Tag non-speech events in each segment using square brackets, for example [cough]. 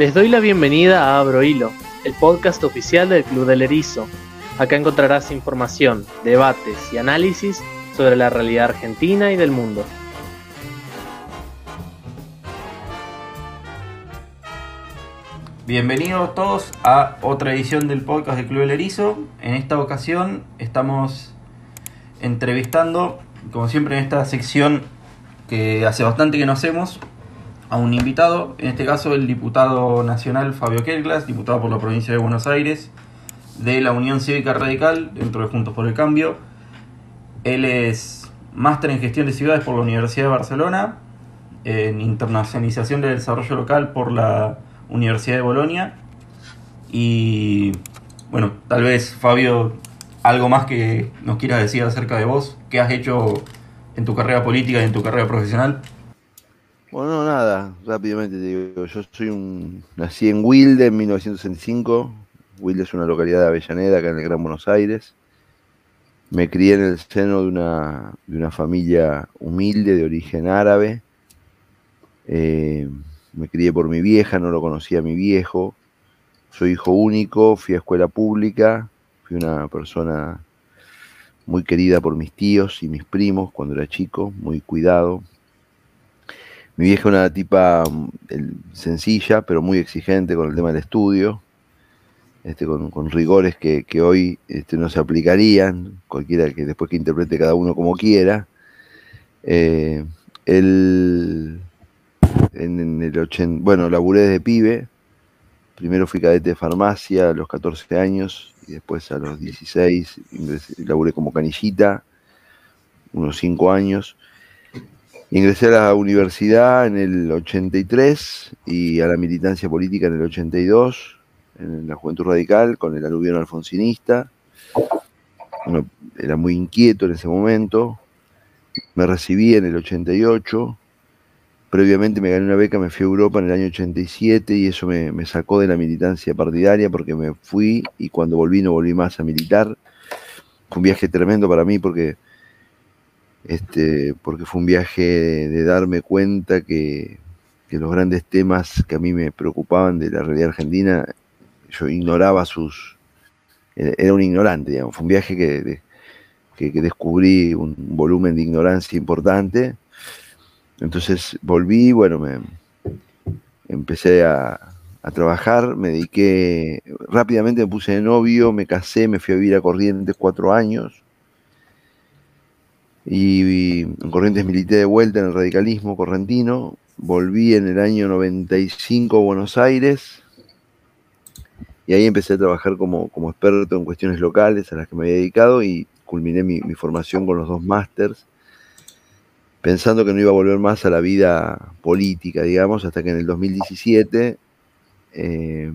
Les doy la bienvenida a Abro Hilo, el podcast oficial del Club del Erizo. Acá encontrarás información, debates y análisis sobre la realidad argentina y del mundo. Bienvenidos todos a otra edición del podcast del Club del Erizo. En esta ocasión estamos entrevistando, como siempre en esta sección que hace bastante que no hacemos, a un invitado, en este caso el diputado nacional Fabio Kelglas, diputado por la provincia de Buenos Aires, de la Unión Cívica Radical, dentro de Juntos por el Cambio. Él es máster en gestión de ciudades por la Universidad de Barcelona, en internacionalización del desarrollo local por la Universidad de Bolonia. Y bueno, tal vez Fabio, algo más que nos quieras decir acerca de vos, qué has hecho en tu carrera política y en tu carrera profesional. Bueno, nada, rápidamente te digo, yo soy un. Nací en Wilde en 1965. Wilde es una localidad de Avellaneda, acá en el Gran Buenos Aires. Me crié en el seno de una, de una familia humilde, de origen árabe. Eh, me crié por mi vieja, no lo conocía mi viejo. Soy hijo único, fui a escuela pública, fui una persona muy querida por mis tíos y mis primos cuando era chico, muy cuidado, mi vieja es una tipa mm, sencilla, pero muy exigente con el tema del estudio, este, con, rigores que, hoy este, no se aplicarían, cualquiera que después que interprete cada uno como quiera. Eh, él, en, el 80, bueno, laburé desde pibe, primero fui cadete de farmacia a los 14 años y después a los 16 laburé como canillita, unos 5 años. Ingresé a la universidad en el 83 y a la militancia política en el 82, en la Juventud Radical, con el aluvión alfonsinista. era muy inquieto en ese momento. Me recibí en el 88. Previamente me gané una beca, me fui a Europa en el año 87 y eso me, me sacó de la militancia partidaria porque me fui y cuando volví no volví más a militar. Fue un viaje tremendo para mí porque este, porque fue un viaje de, darme cuenta que, los grandes temas que a mí me preocupaban de la realidad argentina, yo ignoraba sus... Era un ignorante, digamos. Fue un viaje que, que, descubrí un volumen de ignorancia importante. Entonces volví, bueno, me empecé a, a trabajar, me dediqué, rápidamente me puse de novio, me casé, me fui a vivir a Corrientes cuatro años y, en Corrientes milité de vuelta en el radicalismo correntino, volví en el año 95 a Buenos Aires. Y ahí empecé a trabajar como, como experto en cuestiones locales a las que me había dedicado y culminé mi, formación con los dos másters, pensando que no iba a volver más a la vida política, digamos, hasta que en el 2017 eh,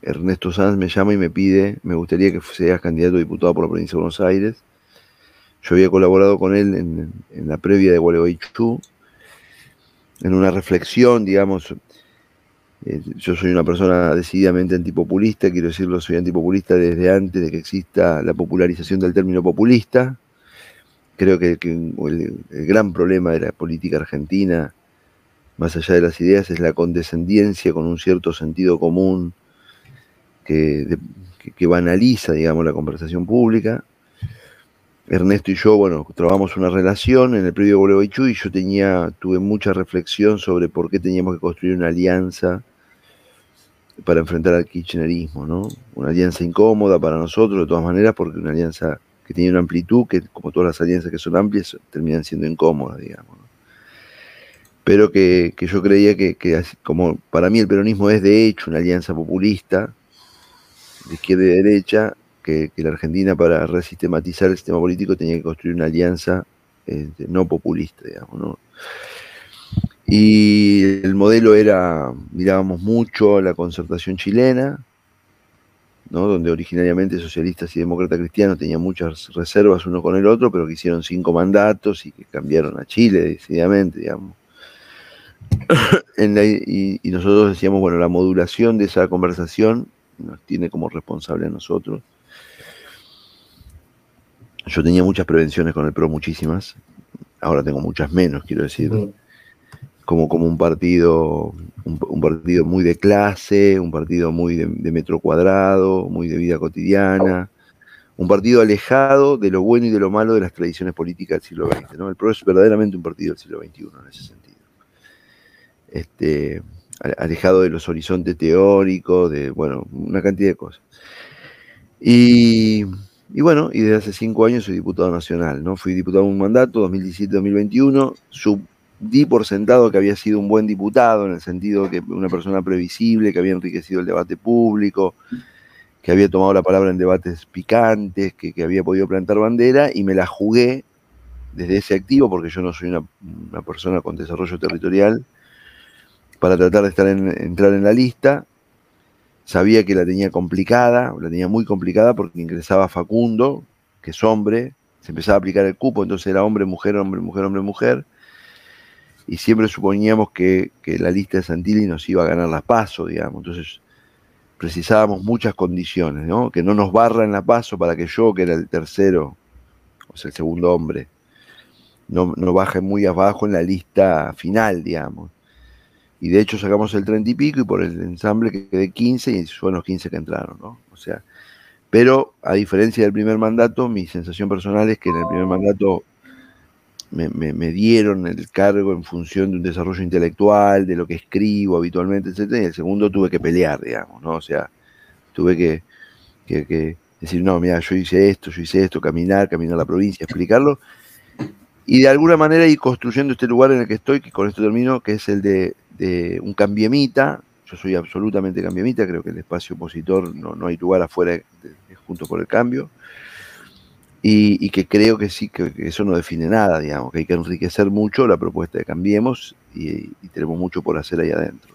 Ernesto Sanz me llama y me pide, me gustaría que seas candidato a diputado por la provincia de Buenos Aires yo había colaborado con él en, la previa de Gualeguaychú, en una reflexión, digamos. Eh, yo soy una persona decididamente antipopulista, quiero decirlo, soy antipopulista desde antes de que exista la popularización del término populista. Creo que, el, gran problema de la política argentina, más allá de las ideas, es la condescendencia con un cierto sentido común que, que banaliza, digamos, la conversación pública. Ernesto y yo, bueno, trabajamos una relación en el previo Gualeguaychú y yo tenía, tuve mucha reflexión sobre por qué teníamos que construir una alianza para enfrentar al kirchnerismo, ¿no? Una alianza incómoda para nosotros, de todas maneras, porque una alianza que tiene una amplitud que, como todas las alianzas que son amplias, terminan siendo incómodas, digamos. Pero que, yo creía que, que, como para mí el peronismo es de hecho una alianza populista, de izquierda y derecha, que, la Argentina para resistematizar el sistema político tenía que construir una alianza este, no populista, digamos, ¿no? Y el modelo era, mirábamos mucho la concertación chilena, ¿no? donde originariamente socialistas y demócratas cristianos tenían muchas reservas uno con el otro, pero que hicieron cinco mandatos y que cambiaron a Chile decididamente, digamos. [coughs] y, y, nosotros decíamos, bueno, la modulación de esa conversación nos tiene como responsable a nosotros yo tenía muchas prevenciones con el PRO, muchísimas. Ahora tengo muchas menos, quiero decir. como, como un partido un, partido muy de clase, un partido muy de, metro cuadrado, muy de vida cotidiana, un partido alejado de lo bueno y de lo malo de las tradiciones políticas del siglo XX. ¿no? El PRO es verdaderamente un partido del siglo XXI en ese sentido. Este, alejado de los horizontes teóricos, de, bueno, una cantidad de cosas. Y, bueno, y desde hace cinco años soy diputado nacional, ¿no? Fui diputado en un mandato, 2017-2021, sub di por sentado que había sido un buen diputado, en el sentido que una persona previsible, que había enriquecido el debate público, que había tomado la palabra en debates picantes, que, había podido plantar bandera, y me la jugué desde ese activo, porque yo no soy una, persona con desarrollo territorial, para tratar de estar entrar en la lista. Sabía que la tenía complicada, la tenía muy complicada porque ingresaba Facundo, que es hombre, se empezaba a aplicar el cupo, entonces era hombre, mujer, hombre, mujer, hombre, mujer y siempre suponíamos que, la lista de Santilli nos iba a ganar la paso, digamos. Entonces precisábamos muchas condiciones, ¿no? Que no nos barran la paso para que yo, que era el tercero, o sea, el segundo hombre, no, no baje muy abajo en la lista final, digamos. Y de hecho sacamos el 30 y pico y por el ensamble que quedé 15 y fueron los 15 que entraron, ¿no? O sea, pero a diferencia del primer mandato, mi sensación personal es que en el primer mandato me, dieron el cargo en función de un desarrollo intelectual, de lo que escribo habitualmente, etc. Y el segundo tuve que pelear, digamos, ¿no? O sea, tuve que, decir, no, mira, yo hice esto, yo hice esto, caminar, caminar la provincia, explicarlo. Y de alguna manera ir construyendo este lugar en el que estoy, que con esto termino, que es el de, un cambiemita. Yo soy absolutamente cambiemita, creo que el espacio opositor no, no hay lugar afuera de, junto por el cambio y, que creo que sí, que, eso no define nada, digamos, que hay que enriquecer mucho la propuesta de Cambiemos y, tenemos mucho por hacer ahí adentro.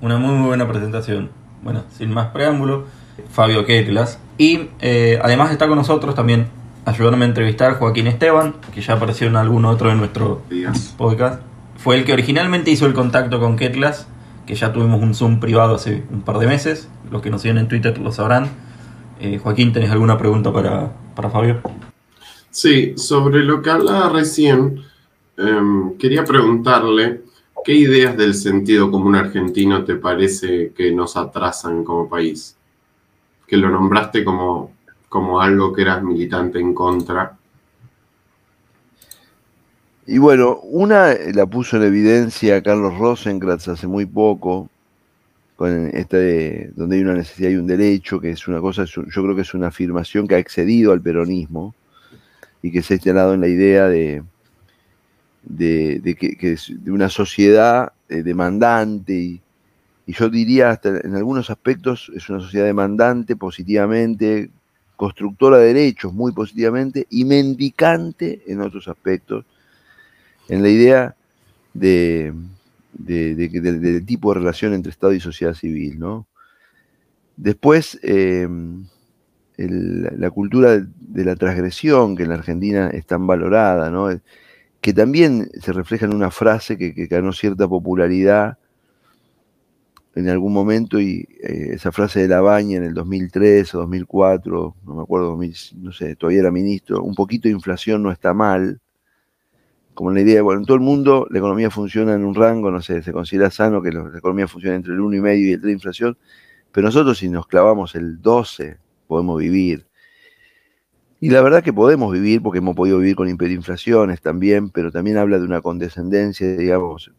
Una muy, muy buena presentación. Bueno, sin más preámbulo, Fabio Ketlas. Y eh, además está con nosotros también ayudándome a entrevistar Joaquín Esteban, que ya apareció en algún otro de nuestro podcast. Fue el que originalmente hizo el contacto con Ketlas, que ya tuvimos un Zoom privado hace un par de meses. Los que nos siguen en Twitter lo sabrán eh, Joaquín, ¿tenés alguna pregunta para, Fabio? Sí, sobre lo que hablaba recién, em, quería preguntarle qué ideas del sentido común argentino te parece que nos atrasan como país. Que lo nombraste como, como algo que eras militante en contra. Y bueno, una la puso en evidencia Carlos Rosenkratz hace muy poco, con donde hay una necesidad y un derecho, que es una cosa, yo creo que es una afirmación que ha excedido al peronismo y que se ha instalado en la idea de, que, de una sociedad eh, demandante y, yo diría hasta en algunos aspectos es una sociedad demandante positivamente, constructora de derechos muy positivamente y mendicante en otros aspectos, en la idea de, del tipo de relación entre Estado y sociedad civil. ¿no? Después, em, la cultura de la transgresión, que en la Argentina es tan valorada, ¿no? que también se refleja en una frase que, ganó cierta popularidad en algún momento, y eh, esa frase de la baña en el 2003 o 2004, no me acuerdo, no sé, todavía era ministro, un poquito de inflación no está mal, como la idea, bueno, en todo el mundo la economía funciona en un rango, no sé, se considera sano que la economía funcione entre el 1,5 y el 3 de inflación, pero nosotros si nos clavamos el 12 podemos vivir. Y la verdad que podemos vivir porque hemos podido vivir con hiperinflaciones también, pero también habla de una condescendencia, digamos.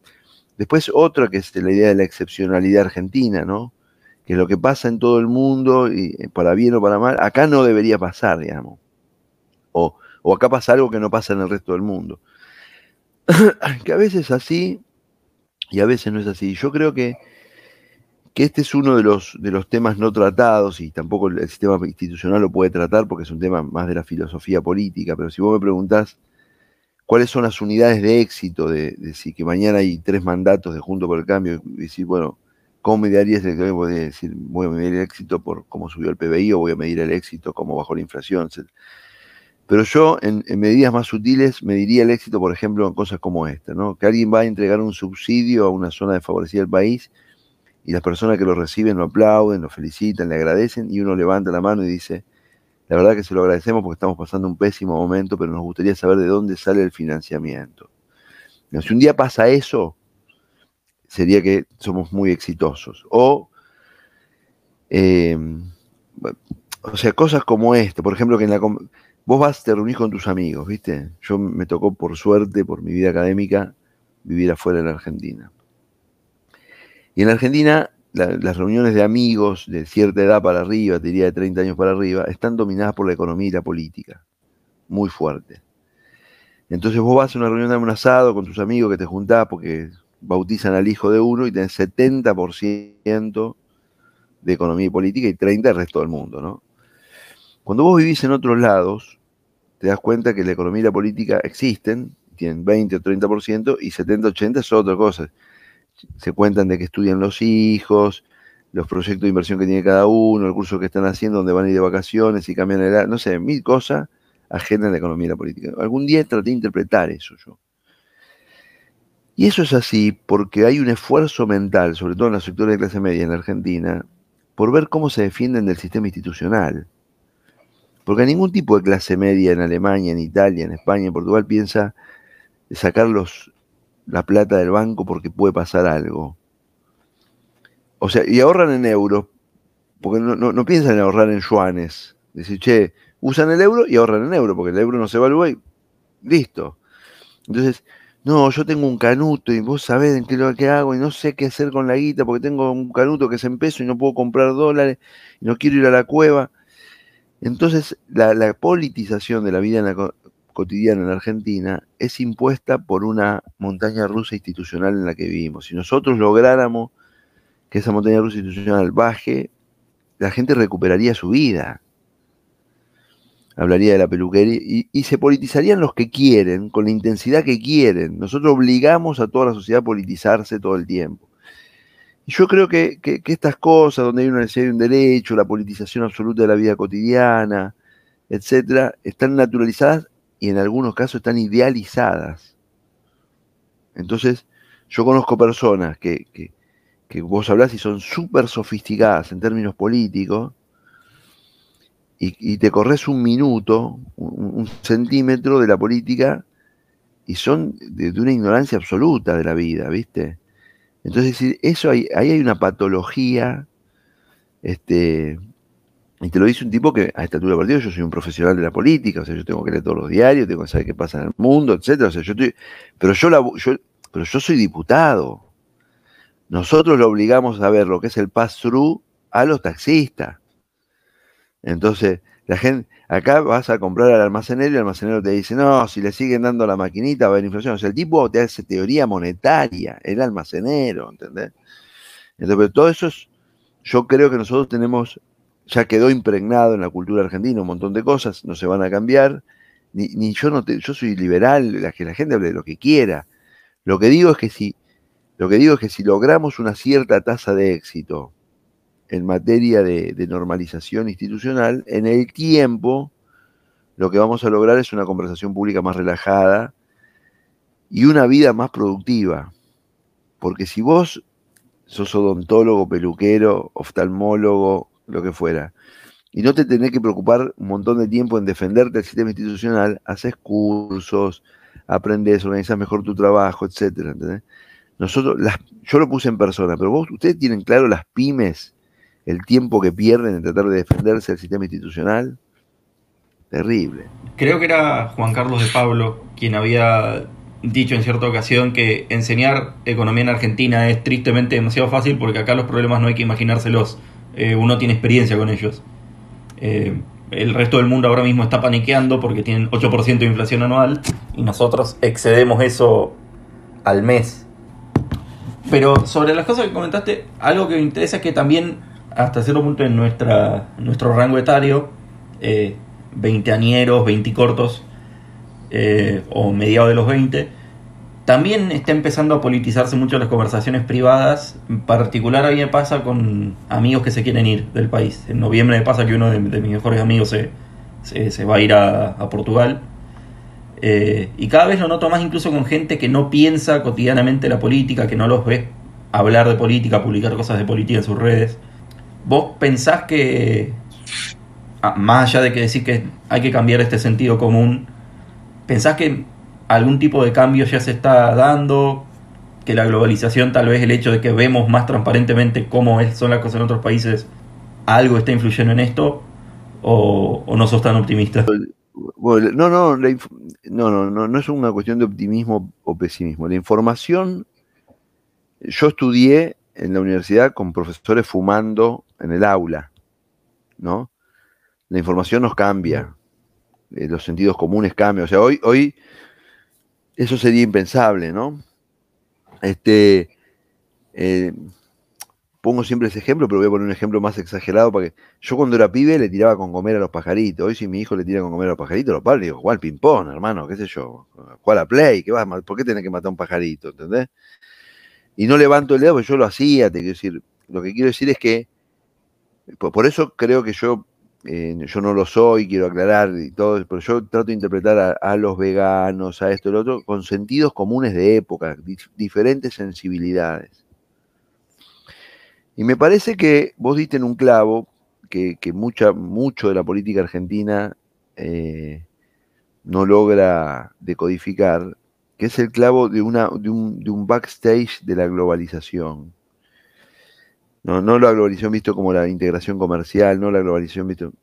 Después otra que es la idea de la excepcionalidad argentina, ¿no? Que lo que pasa en todo el mundo, y eh, para bien o para mal, acá no debería pasar, digamos. O, o acá pasa algo que no pasa en el resto del mundo. [coughs] que a veces es así y a veces no es así. Yo creo que, que este es uno de los, de los temas no tratados y tampoco el sistema institucional lo puede tratar porque es un tema más de la filosofía política, pero si vos me preguntás cuáles son las unidades de éxito de, si que mañana hay tres mandatos de Junto por el Cambio y decir, bueno, ¿cómo el cambio? Voy decir, voy a medir el éxito por cómo subió el PBI o voy a medir el éxito cómo bajó la inflación. Pero yo, en, medidas más sutiles, mediría el éxito, por ejemplo, en cosas como esta, ¿no? Que alguien va a entregar un subsidio a una zona desfavorecida del país y las personas que lo reciben lo aplauden, lo felicitan, le agradecen y uno levanta la mano y dice, la verdad que se lo agradecemos porque estamos pasando un pésimo momento, pero nos gustaría saber de dónde sale el financiamiento. Si un día pasa eso, sería que somos muy exitosos. O, eh, o sea, cosas como esto, por ejemplo, que en la, vos vas, te reunís con tus amigos, ¿viste? Yo me tocó por suerte, por mi vida académica, vivir afuera de la Argentina. Y en Argentina, las reuniones de amigos de cierta edad para arriba, te diría de 30 años para arriba, están dominadas por la economía y la política. Muy fuerte. Entonces vos vas a una reunión de un asado con tus amigos que te juntás porque bautizan al hijo de uno y tenés 70% de economía y política y 30% del resto del mundo, ¿no? Cuando vos vivís en otros lados, te das cuenta que la economía y la política existen, tienen 20 o 30% y 70 o 80 son otra cosa. Se cuentan de que estudian los hijos, los proyectos de inversión que tiene cada uno, el curso que están haciendo, donde van a ir de vacaciones y cambian el... No sé, mil cosas ajena a la economía y la política. Algún día traté de interpretar eso yo. Y eso es así porque hay un esfuerzo mental, sobre todo en los sectores de clase media en la Argentina, por ver cómo se defienden del sistema institucional. Porque ningún tipo de clase media en Alemania, en Italia, en España, en Portugal piensa sacar la plata del banco porque puede pasar algo. O sea, y ahorran en euros, porque no, no piensan en ahorrar en yuanes. Decir, che, usan el euro y ahorran en euro, porque el euro no se evalúa y listo. Entonces, no, yo tengo un canuto y vos sabés en qué lo que hago y no sé qué hacer con la guita porque tengo un canuto que es en peso y no puedo comprar dólares y no quiero ir a la cueva. Entonces, la, politización de la vida cotidiana en Argentina es impuesta por una montaña rusa institucional en la que vivimos. Si nosotros lográramos que esa montaña rusa institucional baje, la gente recuperaría su vida hablaría de la peluquería, y, se politizarían los que quieren, con la intensidad que quieren. Nosotros obligamos a toda la sociedad a politizarse todo el tiempo. Yo creo que, estas cosas, donde hay una necesidad de un derecho, la politización absoluta de la vida cotidiana, etcétera, están naturalizadas y en algunos casos están idealizadas. Entonces, yo conozco personas que, que vos hablás y son súper sofisticadas en términos políticos, y, te corres un minuto, un, centímetro de la política y son de, una ignorancia absoluta de la vida, ¿viste? Entonces, eso ahí hay una patología, este, y te lo dice un tipo que a esta altura del partido yo soy un profesional de la política, o sea, yo tengo que leer todos los diarios, tengo que saber qué pasa en el mundo, etcétera. O sea, yo estoy, pero yo, la, yo, pero yo soy diputado. Nosotros lo obligamos a ver lo que es el pass-through a los taxistas. Entonces, la gente, acá vas a comprar al almacenero y el almacenero te dice, no, si le siguen dando la maquinita va a haber inflación. O sea, el tipo te hace teoría monetaria, el almacenero, ¿entendés? Entonces, todo eso es, yo creo que nosotros tenemos, ya quedó impregnado en la cultura argentina un montón de cosas, no se van a cambiar, ni, ni yo no te, yo soy liberal, la que la gente hable de lo que quiera. Lo que digo es que si, lo que digo es que si logramos una cierta tasa de éxito, en materia de, normalización institucional, en el tiempo lo que vamos a lograr es una conversación pública más relajada y una vida más productiva. Porque si vos sos odontólogo, peluquero, oftalmólogo, lo que fuera, y no te tenés que preocupar un montón de tiempo en defenderte del sistema institucional, haces cursos, aprendes, organizas mejor tu trabajo, etcétera, Nosotros, yo lo puse en persona, pero vos, ustedes tienen claro las pymes el tiempo que pierden en tratar de defenderse del sistema institucional. Terrible. Creo que era Juan Carlos de Pablo quien había dicho en cierta ocasión que enseñar economía en Argentina es tristemente demasiado fácil porque acá los problemas no hay que imaginárselos. Eh, uno tiene experiencia con ellos. Eh, el resto del mundo ahora mismo está paniqueando porque tienen 8% de inflación anual y nosotros excedemos eso al mes. Pero sobre las cosas que comentaste, algo que me interesa es que también hasta cierto punto en nuestra, nuestro rango etario, eh, 20 añeros, 20 cortos eh, o mediados de los 20, también está empezando a politizarse mucho las conversaciones privadas. En particular a mí me pasa con amigos que se quieren ir del país. En noviembre me pasa que uno de, mis mejores amigos se, se, va a ir a, Portugal. Eh, y cada vez lo noto más incluso con gente que no piensa cotidianamente la política, que no los ve hablar de política, publicar cosas de política en sus redes. ¿Vos pensás que, ah, más allá de que decir que hay que cambiar este sentido común, pensás que algún tipo de cambio ya se está dando, que la globalización, tal vez el hecho de que vemos más transparentemente cómo son las cosas en otros países, algo está influyendo en esto, o, no sos tan optimista? no, no, no, no, no, no es una cuestión de optimismo o pesimismo. La información, yo estudié en la universidad con profesores fumando en el aula, ¿no? La información nos cambia, eh, los sentidos comunes cambian. O sea, hoy, hoy eso sería impensable, ¿no? Este, eh, pongo siempre ese ejemplo, pero voy a poner un ejemplo más exagerado para que yo cuando era pibe le tiraba con comer a los pajaritos. Hoy si mi hijo le tira con comer a los pajaritos, los padres digo, ¿cuál ping-pong, hermano? ¿Qué sé yo? ¿Cuál a play? ¿Qué vas ¿Por qué tenés que matar a un pajarito? ¿Entendés? Y no levanto el dedo porque yo lo hacía, te quiero decir. Lo que quiero decir es que, por eso creo que yo eh, yo no lo soy, quiero aclarar y todo, pero yo trato de interpretar a, los veganos, a esto y lo otro, con sentidos comunes de época, diferentes sensibilidades. Y me parece que vos diste en un clavo que, mucha, mucho de la política argentina eh, no logra decodificar, que es el clavo de, una, de, un, de un backstage de la globalización. No, no la globalización visto como la integración comercial, no la globalización visto,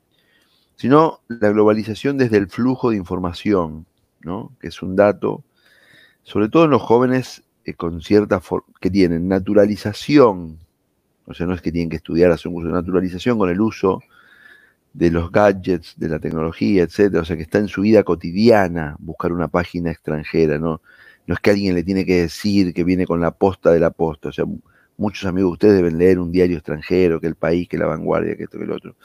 sino la globalización desde el flujo de información, ¿no? que es un dato, sobre todo en los jóvenes eh, con cierta que tienen naturalización, o sea, no es que tienen que estudiar, hacer un curso de naturalización con el uso de los gadgets, de la tecnología, etcétera, o sea, que está en su vida cotidiana buscar una página extranjera, ¿no? No es que alguien le tiene que decir que viene con la posta de la posta, o sea, muchos amigos de ustedes deben leer un diario extranjero, que el país, que la vanguardia, que esto, que el otro.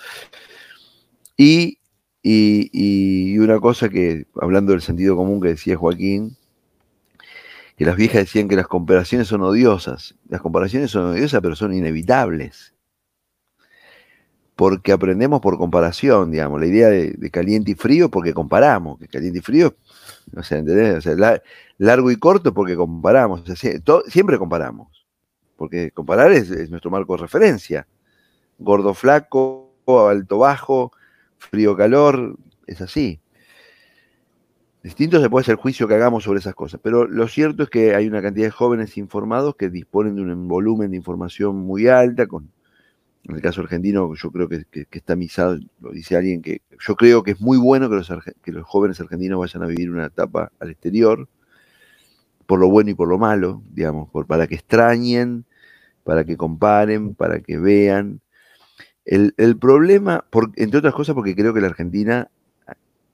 Y, y, una cosa que, hablando del sentido común que decía Joaquín, que las viejas decían que las comparaciones son odiosas. Las comparaciones son odiosas, pero son inevitables. Porque aprendemos por comparación, digamos. La idea de, caliente y frío porque comparamos. Que caliente y frío, no sé, ¿entendés? O sea, largo y corto porque comparamos. siempre comparamos porque comparar es, nuestro marco de referencia. Gordo, flaco, alto, bajo, frío, calor, es así. Distinto se puede el juicio que hagamos sobre esas cosas, pero lo cierto es que hay una cantidad de jóvenes informados que disponen de un volumen de información muy alta, con, en el caso argentino yo creo que, está misado, lo dice alguien que yo creo que es muy bueno que los, que los jóvenes argentinos vayan a vivir una etapa al exterior, por lo bueno y por lo malo, digamos, por, para que extrañen, para que comparen, para que vean. El, problema, entre otras cosas, porque creo que la Argentina,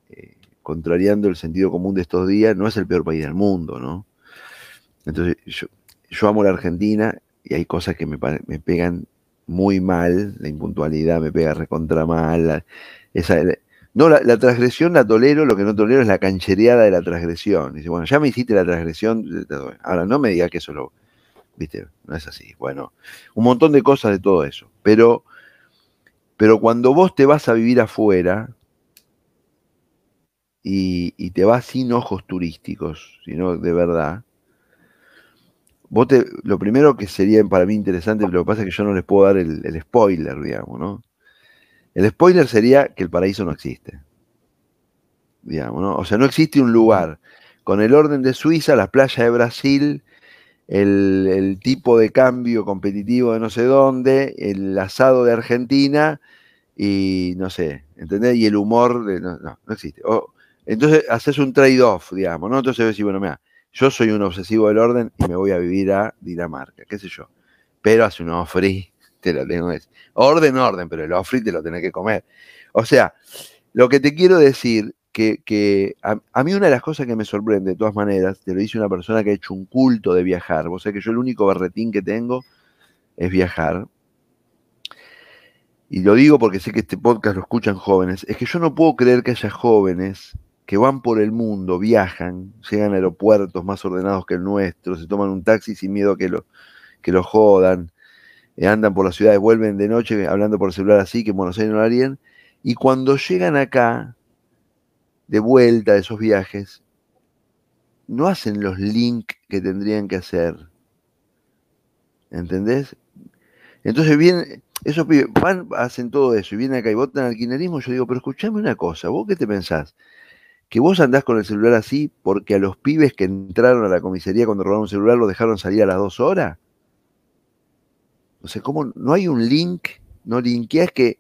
eh, contrariando el sentido común de estos días, no es el peor país del mundo, ¿no? Entonces, yo, amo la Argentina y hay cosas que me, me, pegan muy mal, la impuntualidad me pega recontra mal, esa, no, la, transgresión la tolero, lo que no tolero es la canchereada de la transgresión. Dice, bueno, ya me hiciste la transgresión, ahora no me digas que eso lo, viste, no es así. Bueno, un montón de cosas de todo eso. Pero, pero cuando vos te vas a vivir afuera y, te vas sin ojos turísticos, sino de verdad, vos te, lo primero que sería para mí interesante, lo que pasa es que yo no les puedo dar el, el spoiler, digamos, ¿no? El spoiler sería que el paraíso no existe. Digamos, ¿no? O sea, no existe un lugar con el orden de Suiza, las playas de Brasil, el, tipo de cambio competitivo de no sé dónde, el asado de Argentina y no sé, ¿entendés? Y el humor de. No, no, existe. entonces haces un trade-off, digamos, ¿no? Entonces decís, bueno, mira, yo soy un obsesivo del orden y me voy a vivir a Dinamarca, qué sé yo. Pero hace un free te lo es. Orden, orden, pero el ofri te lo tenés que comer. O sea, lo que te quiero decir, que, que a, mí una de las cosas que me sorprende, de todas maneras, te lo dice una persona que ha hecho un culto de viajar. Vos sabés que yo el único berretín que tengo es viajar. Y lo digo porque sé que este podcast lo escuchan jóvenes. Es que yo no puedo creer que haya jóvenes que van por el mundo, viajan, llegan a aeropuertos más ordenados que el nuestro, se toman un taxi sin miedo que lo, que lo jodan, andan por las ciudades, vuelven de noche hablando por celular así, que en Buenos Aires no lo harían, y cuando llegan acá, de vuelta de esos viajes, no hacen los links que tendrían que hacer. ¿Entendés? Entonces vienen, esos van, hacen todo eso y vienen acá y votan al kirchnerismo. Yo digo, pero escuchame una cosa, ¿vos qué te pensás? que vos andás con el celular así porque a los pibes que entraron a la comisaría cuando robaron un celular lo dejaron salir a las dos horas. O sea, ¿cómo no hay un link? No linkeás que,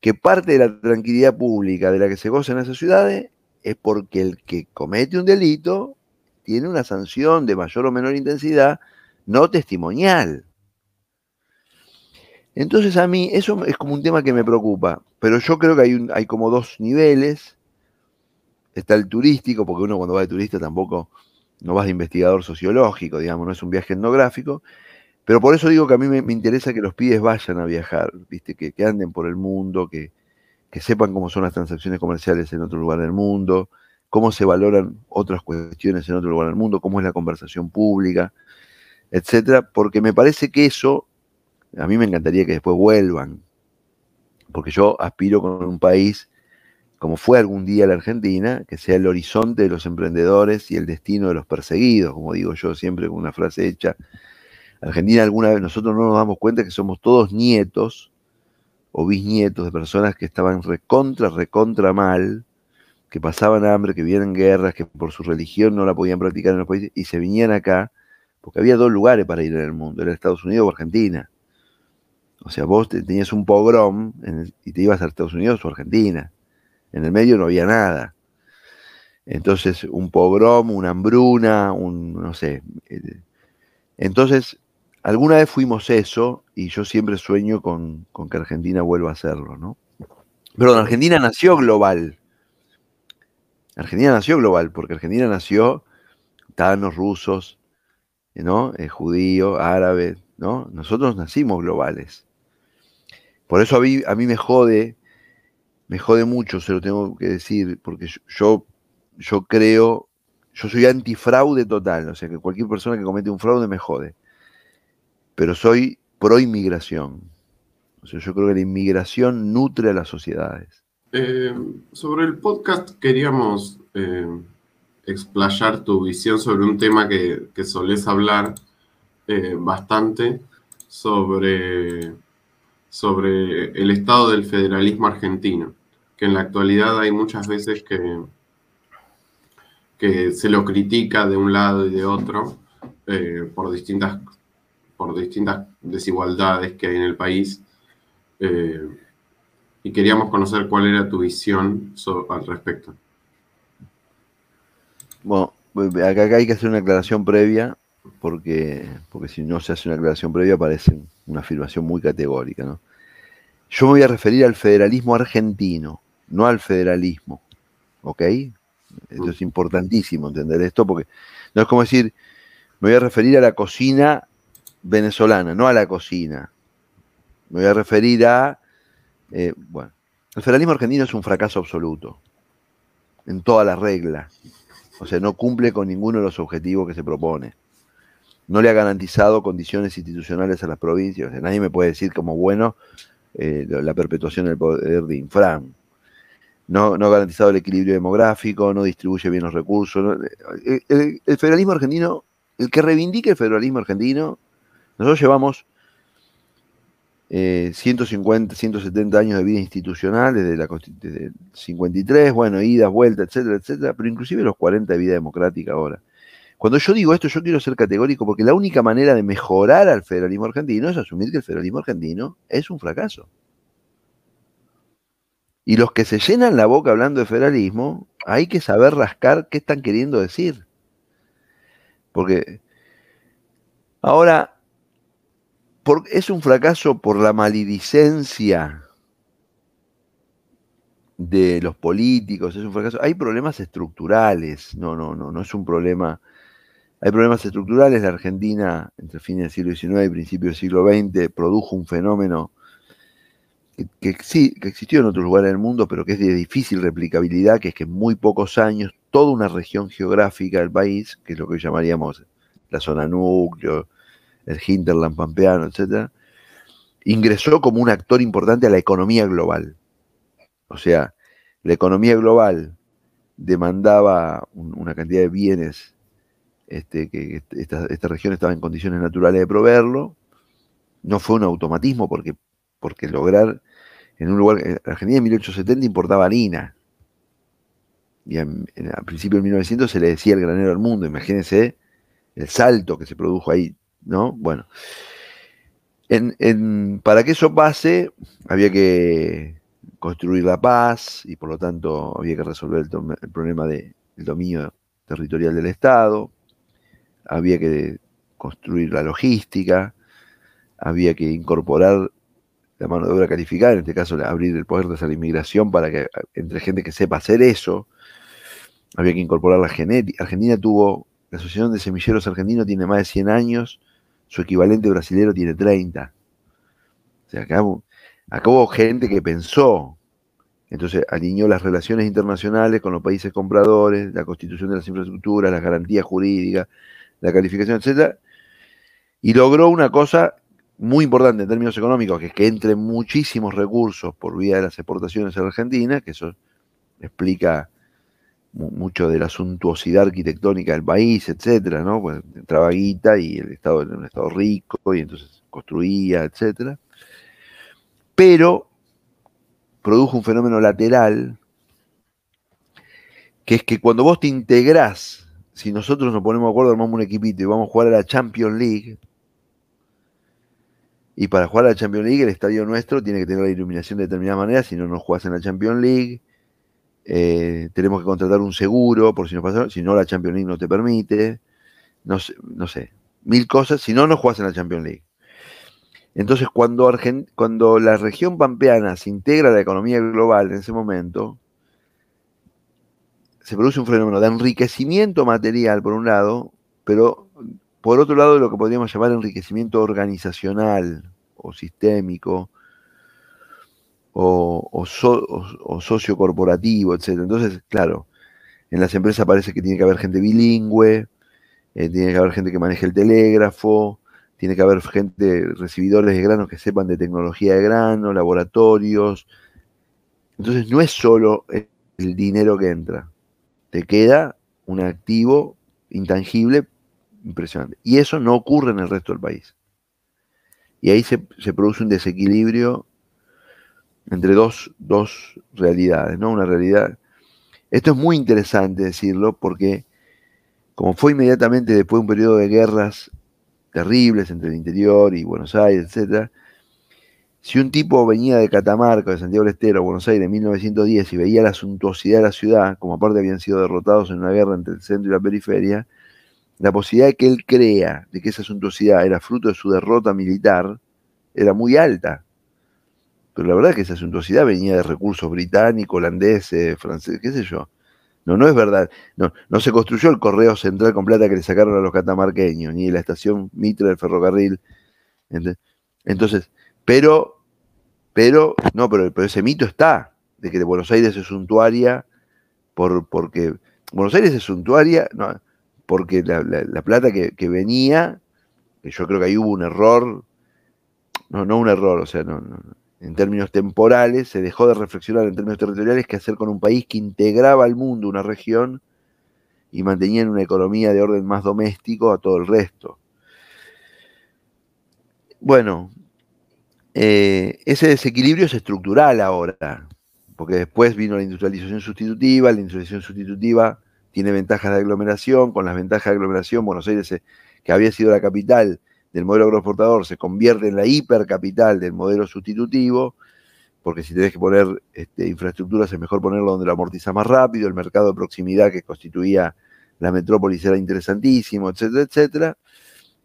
que parte de la tranquilidad pública de la que se goza en esas ciudades es porque el que comete un delito tiene una sanción de mayor o menor intensidad no testimonial. Entonces a mí eso es como un tema que me preocupa, pero yo creo que hay, hay como dos niveles. Está el turístico, porque uno cuando va de turista tampoco no vas de investigador sociológico, digamos, no es un viaje etnográfico, pero por eso digo que a mí me, interesa que los pibes vayan a viajar, ¿viste? Que, anden por el mundo, que, que sepan cómo son las transacciones comerciales en otro lugar del mundo, cómo se valoran otras cuestiones en otro lugar del mundo, cómo es la conversación pública, etcétera, porque me parece que eso a mí me encantaría que después vuelvan, porque yo aspiro con un país como fue algún día la Argentina, que sea el horizonte de los emprendedores y el destino de los perseguidos, como digo yo siempre con una frase hecha. Argentina alguna vez nosotros no nos damos cuenta que somos todos nietos o bisnietos de personas que estaban recontra, recontra mal, que pasaban hambre, que vivían en guerras, que por su religión no la podían practicar en los países y se vinían acá, porque había dos lugares para ir en el mundo, era Estados Unidos o Argentina. O sea, vos tenías un pogrom y te ibas a Estados Unidos o Argentina. En el medio no había nada. Entonces, un pogrom, una hambruna, un, no sé. Eh, entonces, alguna vez fuimos eso y yo siempre sueño con, que Argentina vuelva a hacerlo, ¿no? Perdón, Argentina nació global. Argentina nació global, porque Argentina nació, tanos, rusos, ¿no? Eh, judío, árabe, ¿no? Nosotros nacimos globales. Por eso a mí, a mí me jode, me jode mucho, se lo tengo que decir, porque yo, yo creo, yo soy antifraude total, o sea que cualquier persona que comete un fraude me jode. Pero soy pro inmigración. O sea, yo creo que la inmigración nutre a las sociedades. Eh, sobre el podcast queríamos eh, explayar tu visión sobre un tema que, que solés hablar eh, bastante, sobre sobre el estado del federalismo argentino, que en la actualidad hay muchas veces que, que se lo critica de un lado y de otro eh, por, distintas, por distintas desigualdades que hay en el país. Eh, y queríamos conocer cuál era tu visión al respecto. Bueno, acá hay que hacer una aclaración previa, porque, porque si no se hace una aclaración previa parece una afirmación muy categórica, ¿no? Yo me voy a referir al federalismo argentino, no al federalismo. ¿Ok? Esto es importantísimo entender esto porque no es como decir, me voy a referir a la cocina venezolana, no a la cocina. Me voy a referir a, eh, bueno, el federalismo argentino es un fracaso absoluto, en toda la regla. O sea, no cumple con ninguno de los objetivos que se propone. No le ha garantizado condiciones institucionales a las provincias. nadie me puede decir como bueno, eh, la perpetuación del poder de Infran. No, no ha garantizado el equilibrio demográfico, no distribuye bien los recursos. Eh, el, federalismo argentino, el que reivindique el federalismo argentino, nosotros llevamos 150, eh, 170 años de vida institucional desde, la, desde el 53, bueno, idas, vueltas, etcétera, etcétera, pero inclusive los 40 de vida democrática ahora. Cuando yo digo esto, yo quiero ser categórico porque la única manera de mejorar al federalismo argentino es asumir que el federalismo argentino es un fracaso. Y los que se llenan la boca hablando de federalismo, hay que saber rascar qué están queriendo decir. Porque ahora es un fracaso por la maledicencia de los políticos, es un fracaso. Hay problemas estructurales, no, no, no, no es un problema hay problemas estructurales. La Argentina, entre fines del siglo XIX y principios del siglo XX, produjo un fenómeno que, que existió en otros lugares del mundo, pero que es de difícil replicabilidad, que es que en muy pocos años toda una región geográfica del país, que es lo que llamaríamos la zona núcleo, el hinterland pampeano, etc., ingresó como un actor importante a la economía global. O sea, la economía global demandaba una cantidad de bienes este, que esta, región estaba en condiciones naturales de proveerlo. No fue un automatismo porque, porque lograr en un lugar, Argentina en 1870 importaba harina. y a principios de 1900 se le decía el granero del mundo, imagínense el salto que se produjo ahí, ¿no? Bueno, para que eso pase había que construir la paz y por lo tanto había que resolver el, problema del dominio territorial del Estado, había que construir la logística, había que incorporar la mano de obra calificada, en este caso abrir el poder de la inmigración para que entre gente que sepa hacer eso, había que incorporar la genética. Argentina tuvo, la Asociación de Semilleros Argentinos tiene más de 100 años, su equivalente brasilero tiene 30. O sea, acá, acá hubo gente que pensó, entonces alineó las relaciones internacionales con los países compradores, la constitución de las infraestructuras, las garantías jurídicas, la calificación, etc. Y logró una cosa muy importante en términos económicos, que es que entren muchísimos recursos por vía de las exportaciones a la Argentina, que eso explica mucho de la suntuosidad arquitectónica del país, etcétera, ¿no? Pues entraba guita y el Estado era un Estado rico y entonces construía, etcétera. Pero produjo un fenómeno lateral, que es que cuando vos te integrás, si nosotros nos ponemos de acuerdo, armamos un equipito y vamos a jugar a la Champions League, y para jugar a la Champions League, el estadio nuestro tiene que tener la iluminación de determinada manera, si no, no jugás en la Champions League. Eh, tenemos que contratar un seguro por si nos pasa, si no la Champions League no te permite, no sé, no sé, mil cosas, si no, no jugás en la Champions League. Entonces, cuando, cuando la región pampeana se integra a la economía global en ese momento, se produce un fenómeno de enriquecimiento material, por un lado, pero por otro lado, lo que podríamos llamar enriquecimiento organizacional o sistémico, o, socio corporativo, etc. Entonces, claro, en las empresas parece que tiene que haber gente bilingüe, eh, tiene que haber gente que maneje el telégrafo, tiene que haber gente, recibidores de granos que sepan de tecnología de grano, laboratorios. Entonces no es solo el dinero que entra, te queda un activo intangible impresionante. Y eso no ocurre en el resto del país. Y ahí se produce un desequilibrio entre dos, realidades, ¿no? Una realidad. Esto es muy interesante decirlo porque, como fue inmediatamente después de un periodo de guerras terribles entre el interior y Buenos Aires, etc., si un tipo venía de Catamarca, de Santiago del Estero, Buenos Aires en 1910 y veía la suntuosidad de la ciudad, como aparte habían sido derrotados en una guerra entre el centro y la periferia, la posibilidad de que él crea de que esa suntuosidad era fruto de su derrota militar era muy alta. Pero la verdad es que esa suntuosidad venía de recursos británicos, holandeses, franceses, qué sé yo. No, no es verdad. No, no se construyó el correo central con plata que le sacaron a los catamarqueños, ni la estación Mitre del ferrocarril. Entonces, pero, pero, no, pero, ese mito está, de que Buenos Aires es suntuaria, por, porque Buenos Aires es suntuaria, no, porque la, plata que, que, venía, que yo creo que ahí hubo un error, no, no un error, o sea, no, no en términos temporales, se dejó de reflexionar en términos territoriales qué hacer con un país que integraba al mundo una región y mantenía en una economía de orden más doméstico a todo el resto. Bueno, eh, ese desequilibrio es estructural ahora, porque después vino la industrialización sustitutiva, la industrialización sustitutiva tiene ventajas de aglomeración, con las ventajas de aglomeración, Buenos Aires, eh, que había sido la capital, del modelo agroexportador se convierte en la hipercapital del modelo sustitutivo, porque si tenés que poner este, infraestructuras es mejor ponerlo donde lo amortiza más rápido, el mercado de proximidad que constituía la metrópolis era interesantísimo, etcétera, etcétera,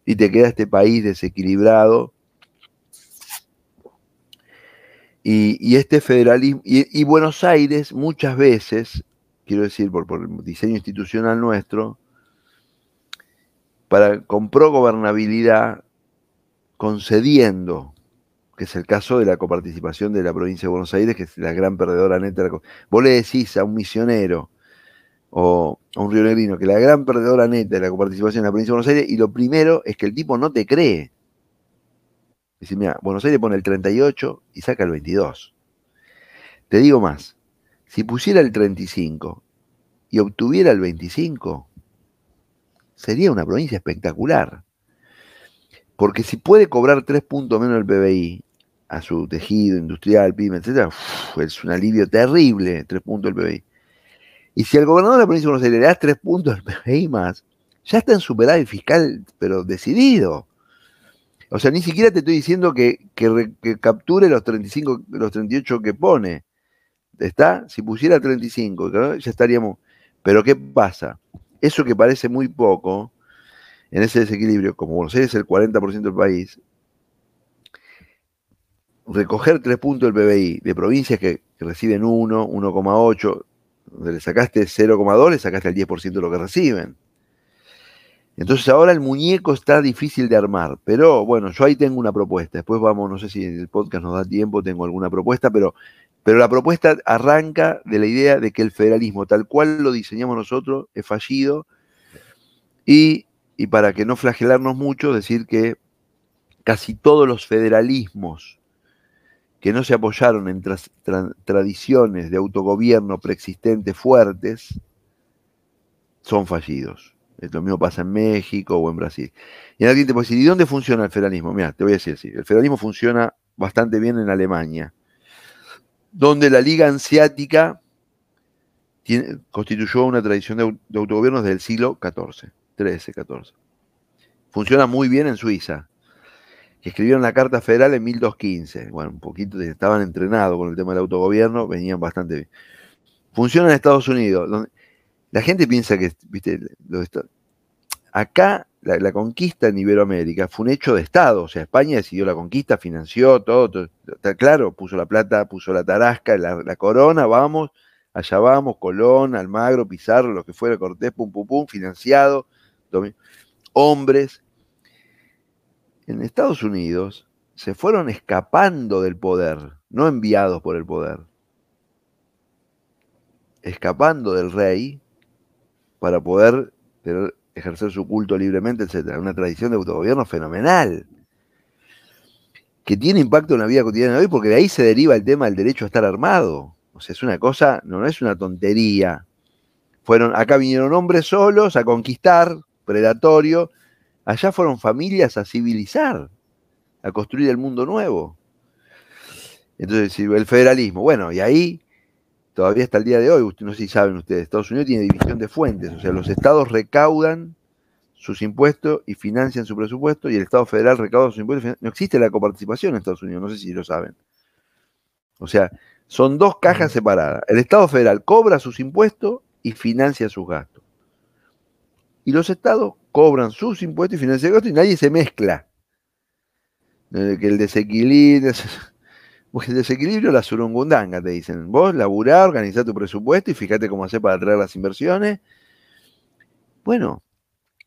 y te queda este país desequilibrado. Y, este federalismo, y, Buenos Aires muchas veces, quiero decir, por, por el diseño institucional nuestro, para, compró gobernabilidad concediendo, que es el caso de la coparticipación de la provincia de Buenos Aires, que es la gran perdedora neta. Vos le decís a un misionero o a un rionegrino que la gran perdedora neta de la coparticipación de la provincia de Buenos Aires, y lo primero es que el tipo no te cree. Dice, mira, Buenos Aires pone el 38 y saca el 22. Te digo más, si pusiera el 35 y obtuviera el 25, sería una provincia espectacular. Porque si puede cobrar tres puntos menos el PBI a su tejido industrial, pyme, etc., es un alivio terrible, tres puntos del PBI. Y si al gobernador de la provincia de Buenos Aires le das tres puntos al PBI más, ya está en superávit fiscal, pero decidido. O sea, ni siquiera te estoy diciendo que, que, que, capture los 35, los 38 que pone. ¿Está? Si pusiera 35, ¿no? ya estaríamos. Pero ¿qué pasa? Eso que parece muy poco, en ese desequilibrio, como Buenos Aires es el 40% del país, recoger tres puntos del PBI de provincias que, que reciben 1, 1,8, donde le sacaste 0,2, le sacaste el 10% de lo que reciben. Entonces ahora el muñeco está difícil de armar, pero bueno, yo ahí tengo una propuesta. Después vamos, no sé si en el podcast nos da tiempo, tengo alguna propuesta, pero, pero la propuesta arranca de la idea de que el federalismo, tal cual lo diseñamos nosotros, es fallido. Y, y para que no flagelarnos mucho, decir que casi todos los federalismos que no se apoyaron en tra tra tradiciones de autogobierno preexistentes fuertes, son fallidos. Lo mismo pasa en México o en Brasil. Y alguien te puede decir, ¿y dónde funciona el federalismo? Mira, te voy a decir así. El federalismo funciona bastante bien en Alemania, donde la Liga Ansiática tiene, constituyó una tradición de, de autogobierno desde el siglo XIV, XIII, XIV. Funciona muy bien en Suiza, escribieron la Carta Federal en 1215. Bueno, un poquito estaban entrenados con el tema del autogobierno, venían bastante bien. Funciona en Estados Unidos, la gente piensa que, viste, acá la, conquista en Iberoamérica fue un hecho de Estado, o sea, España decidió la conquista, financió todo, claro, puso la plata, puso la tarasca, la, la, corona, vamos, allá vamos, Colón, Almagro, Pizarro, lo que fuera, Cortés, pum, pum, pum, financiado, hombres. En Estados Unidos se fueron escapando del poder, no enviados por el poder, escapando del rey para poder tener, ejercer su culto libremente, etc. Una tradición de autogobierno fenomenal, que tiene impacto en la vida cotidiana de hoy, porque de ahí se deriva el tema del derecho a estar armado. O sea, es una cosa, no, no es una tontería. Fueron, acá vinieron hombres solos a conquistar, predatorio. Allá fueron familias a civilizar, a construir el mundo nuevo. Entonces, el federalismo, bueno, y ahí todavía hasta el día de hoy, no sé si saben ustedes, Estados Unidos tiene división de fuentes, o sea, los estados recaudan sus impuestos y financian su presupuesto y el Estado federal recauda sus impuestos. No existe la coparticipación en Estados Unidos, no sé si lo saben. O sea, son dos cajas separadas. El Estado federal cobra sus impuestos y financia sus gastos. Y los estados cobran sus impuestos y financian sus gastos y nadie se mezcla. Que el desequilibrio [laughs] Porque el desequilibrio la surungundanga, te dicen. Vos laburá, organizá tu presupuesto y fíjate cómo hacer para traer las inversiones. Bueno,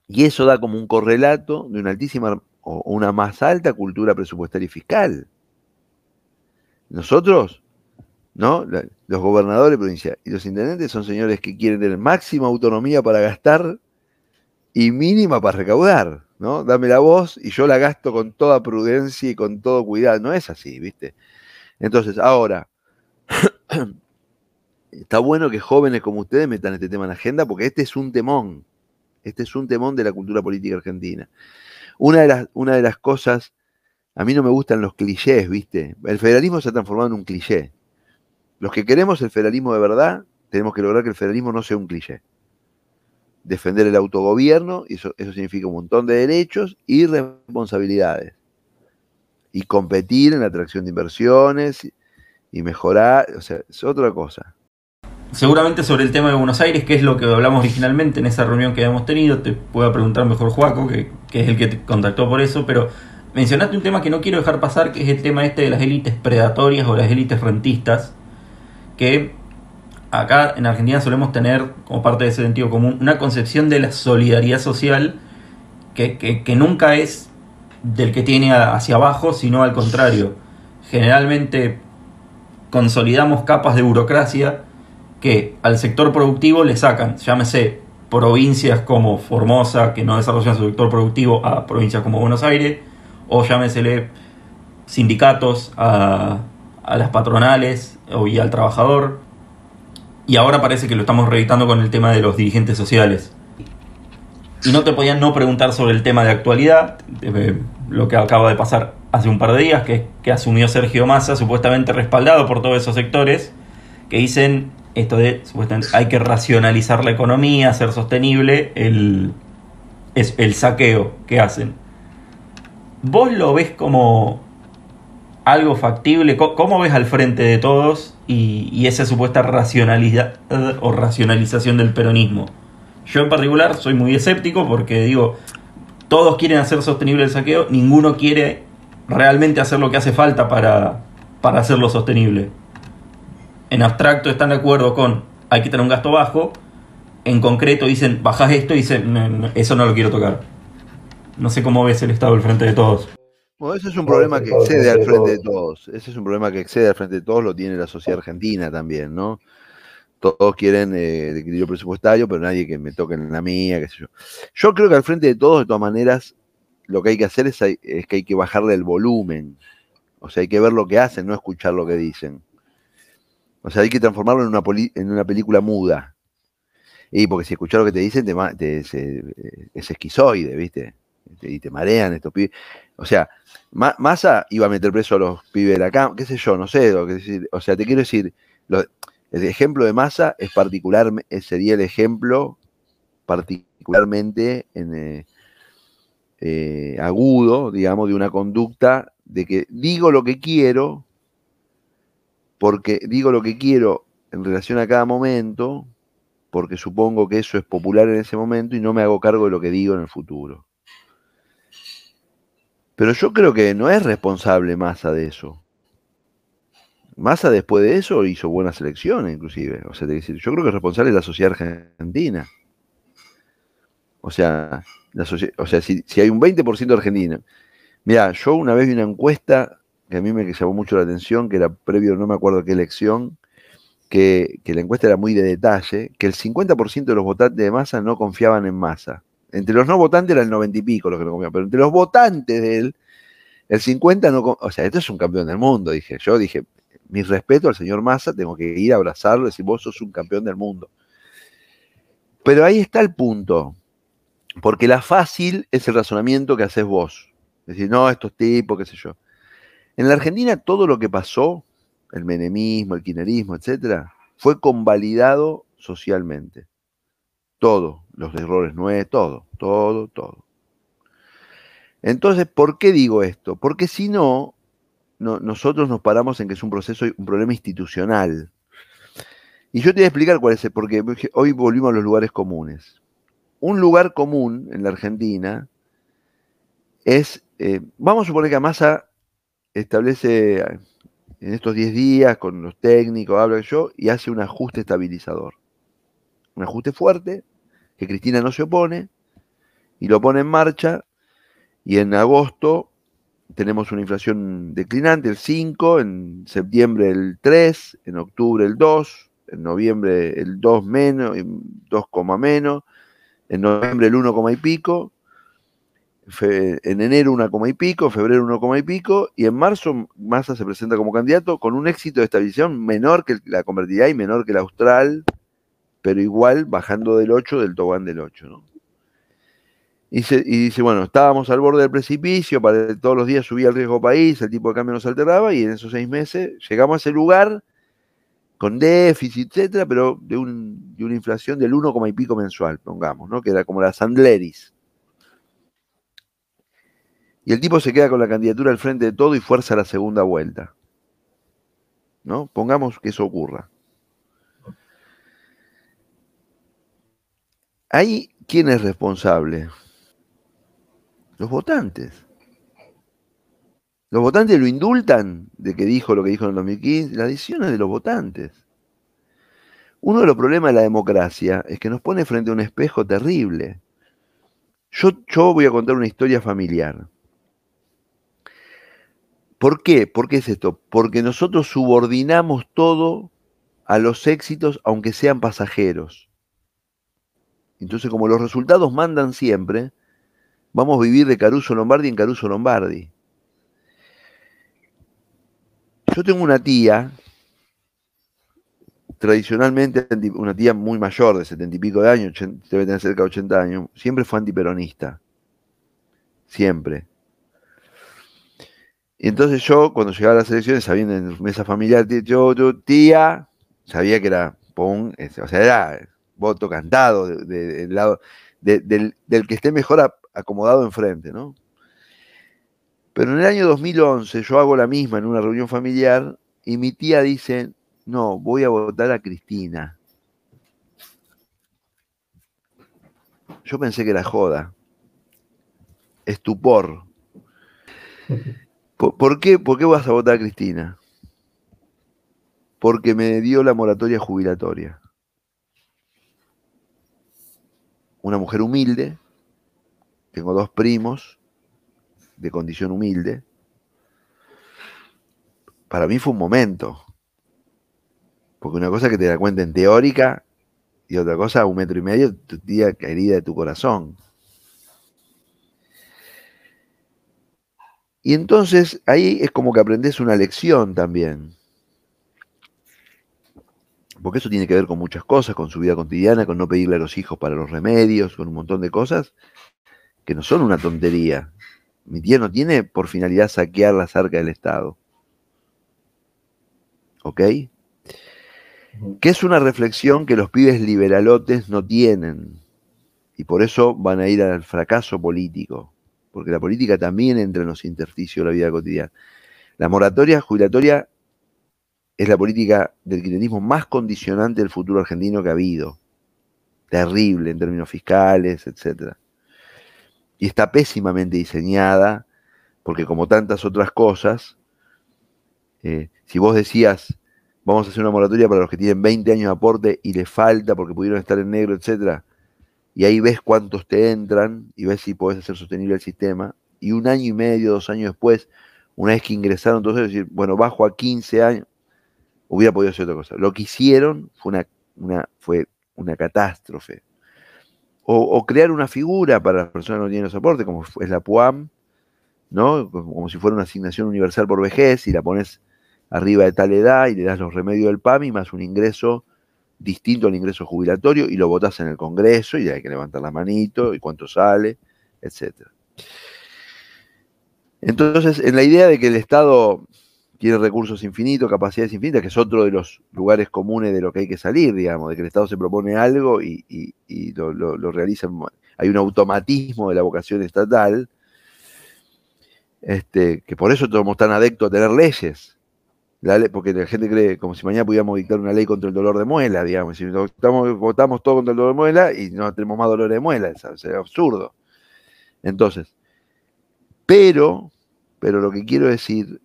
y eso da como un correlato de una altísima o una más alta cultura presupuestaria y fiscal. Nosotros, ¿no? Los gobernadores provinciales y los intendentes son señores que quieren tener máxima autonomía para gastar y mínima para recaudar, ¿no? Dame la voz y yo la gasto con toda prudencia y con todo cuidado. No es así, ¿viste? Entonces, ahora, [clears throat] está bueno que jóvenes como ustedes metan este tema en la agenda porque este es un temón. Este es un temón de la cultura política argentina. Una de las, una de las cosas, a mí no me gustan los clichés, ¿viste? El federalismo se ha transformado en un cliché. Los que queremos el federalismo de verdad, tenemos que lograr que el federalismo no sea un cliché. Defender el autogobierno, eso significa un montón de derechos y responsabilidades y competir en la atracción de inversiones y mejorar, o sea, es otra cosa. Seguramente sobre el tema de Buenos Aires, que es lo que hablamos originalmente en esa reunión que habíamos tenido, te pueda preguntar mejor Juaco, que, que es el que te contactó por eso, pero mencionaste un tema que no quiero dejar pasar, que es el tema este de las élites predatorias o las élites rentistas, que acá en Argentina solemos tener, como parte de ese sentido común, una concepción de la solidaridad social que, que, que nunca es del que tiene hacia abajo, sino al contrario. Generalmente consolidamos capas de burocracia que al sector productivo le sacan, llámese provincias como Formosa, que no desarrollan su sector productivo, a provincias como Buenos Aires, o llámesele sindicatos a, a las patronales y al trabajador. Y ahora parece que lo estamos reeditando con el tema de los dirigentes sociales. Y no te podían no preguntar sobre el tema de actualidad, lo que acaba de pasar hace un par de días, que, que asumió Sergio Massa, supuestamente respaldado por todos esos sectores, que dicen esto de supuestamente hay que racionalizar la economía, hacer sostenible el, es el saqueo que hacen. ¿Vos lo ves como algo factible? ¿Cómo, ves al frente de todos y, y, esa supuesta racionalidad o racionalización del peronismo? Yo en particular soy muy escéptico porque digo, todos quieren hacer sostenible el saqueo, ninguno quiere realmente hacer lo que hace falta para, para hacerlo sostenible. En abstracto están de acuerdo con hay que tener un gasto bajo, en concreto dicen bajás esto y dicen eso no lo quiero tocar. No sé cómo ves el estado del frente de todos. Bueno, ese es un problema que excede al frente de todos. Ese es un problema que excede al frente de todos, lo tiene la sociedad argentina también, ¿no? Todos quieren eh, equilibrio presupuestario, pero nadie que me toque en la mía, qué sé yo. Yo creo que al frente de todos, de todas maneras, lo que hay que hacer es, que hay que bajarle el volumen. O sea, hay que ver lo que hacen, no escuchar lo que dicen. O sea, hay que transformarlo en una, película muda. Y porque si escuchas lo que te dicen, te, es esquizoide, ¿viste? Y te marean estos pibes. O sea, Massa iba a meter preso a los pibes de la cama, qué sé yo, no sé. O sea, te quiero decir, el ejemplo de masa es particular, sería el ejemplo particularmente en, eh, eh, agudo, digamos, de una conducta de que digo lo que quiero, porque digo lo que quiero en relación a cada momento, porque supongo que eso es popular en ese momento y no me hago cargo de lo que digo en el futuro. Pero yo creo que no es responsable Massa de eso. Massa después de eso hizo buenas elecciones, inclusive. O sea, yo creo que es responsable de la sociedad argentina. O sea, o sea si, hay un 20% de Argentina. Mira, yo una vez vi una encuesta que a mí me llamó mucho la atención, que era previo, no me acuerdo qué elección, que, la encuesta era muy de detalle, que el 50% de los votantes de Massa no confiaban en Massa. Entre los no votantes eran el 90 y pico los que no confiaban, pero entre los votantes de él, el 50 no... O sea, esto es un campeón del mundo, dije. Yo dije, mi respeto al señor Massa, tengo que ir a abrazarlo y decir, vos sos un campeón del mundo. Pero ahí está el punto, porque la fácil es el razonamiento que haces vos. Decir, no, estos tipos, qué sé yo. En la Argentina todo lo que pasó, el menemismo, el kirchnerismo, etcétera, fue convalidado socialmente. Todo, los errores nuevos, todo, todo, todo. Entonces, ¿por qué digo esto? Porque si no, nosotros nos paramos en que es un proceso, un problema institucional. Y yo te voy a explicar cuál es, porque hoy volvimos a los lugares comunes. Un lugar común en la Argentina es, eh, vamos a suponer que Amasa establece en estos 10 días con los técnicos, habla yo, y hace un ajuste estabilizador. Un ajuste fuerte, que Cristina no se opone, y lo pone en marcha, y en agosto tenemos una inflación declinante, el 5, en septiembre el 3, en octubre el 2, en noviembre el 2 menos, 2, menos, en noviembre el 1, y pico, en enero 1, y pico, febrero 1, y pico, y en marzo Massa se presenta como candidato con un éxito de estabilización menor que la convertibilidad y menor que el austral, pero igual bajando del 8 del tobán del 8, ¿no? Y, dice, bueno, estábamos al borde del precipicio, para, todos los días subía el riesgo país, el tipo de cambio nos alteraba y en esos seis meses llegamos a ese lugar con déficit, etcétera, pero de, una inflación del 1, y pico mensual, pongamos, ¿no? Que era como la Sandleris. Y el tipo se queda con la candidatura al frente de todo y fuerza la segunda vuelta. ¿No? Pongamos que eso ocurra. Ahí, ¿quién es responsable? Los votantes. Los votantes lo indultan de que dijo lo que dijo en el 2015. La decisión es de los votantes. Uno de los problemas de la democracia es que nos pone frente a un espejo terrible. Yo, yo voy a contar una historia familiar. ¿Por qué? ¿Por qué es esto? Porque nosotros subordinamos todo a los éxitos, aunque sean pasajeros. Entonces, como los resultados mandan siempre, Vamos a vivir de Caruso Lombardi en Caruso Lombardi. Yo tengo una tía, tradicionalmente una tía muy mayor, de setenta y pico de años, debe tener cerca de 80 años, siempre fue antiperonista. Siempre. Y entonces yo, cuando llegaba a las elecciones, sabiendo en mesa familiar, yo, yo, tía, sabía que era pum, o sea, era voto cantado del lado del, del, que esté mejor acomodado enfrente, ¿no? Pero en el año 2011 yo hago la misma en una reunión familiar y mi tía dice, no, voy a votar a Cristina. Yo pensé que era joda. Estupor. ¿Por, qué, ¿Por qué vas a votar a Cristina? Porque me dio la moratoria jubilatoria. Una mujer humilde, tengo dos primos de condición humilde. Para mí fue un momento. Porque una cosa que te da cuenta en teórica y otra cosa un metro y medio, tu tía herida de tu corazón. Y entonces ahí es como que aprendes una lección también. Porque eso tiene que ver con muchas cosas, con su vida cotidiana, con no pedirle a los hijos para los remedios, con un montón de cosas que no son una tontería. Mi tía no tiene por finalidad saquear la arcas del Estado. ¿Ok? Que es una reflexión que los pibes liberalotes no tienen. Y por eso van a ir al fracaso político porque la política también entra en los intersticios de la vida cotidiana. La moratoria jubilatoria es la política del kirchnerismo más condicionante del futuro argentino que ha habido. Terrible en términos fiscales, etc. Y está pésimamente diseñada, porque como tantas otras cosas, eh, si vos decías, vamos a hacer una moratoria para los que tienen 20 años de aporte y les falta porque pudieron estar en negro, etcétera, y ahí ves cuántos te entran y ves si puedes hacer sostenible el sistema. Y un año y medio, dos años después, una vez que ingresaron, entonces decir, bueno, bajo a 15 años, hubiera podido hacer otra cosa. Lo que hicieron fue una, fue una catástrofe. O, crear una figura para las personas que no tienen los aportes, como es la PUAM, ¿no? Como si fuera una asignación universal por vejez y la pones arriba de tal edad y le das los remedios del PAMI más un ingreso distinto al ingreso jubilatorio y lo votás en el Congreso y hay que levantar la manito y cuánto sale, etc. Entonces, en la idea de que el Estado tiene recursos infinitos, capacidades infinitas, que es otro de los lugares comunes de lo que hay que salir, digamos, de que el Estado se propone algo y, lo, realiza, hay un automatismo de la vocación estatal, este, que por eso somos tan adeptos a tener leyes, porque la gente cree como si mañana pudiéramos dictar una ley contra el dolor de muela, digamos. Si estamos, votamos todo contra el dolor de muela y no tenemos más dolor de muela, sería absurdo. Entonces, pero, pero lo que quiero decir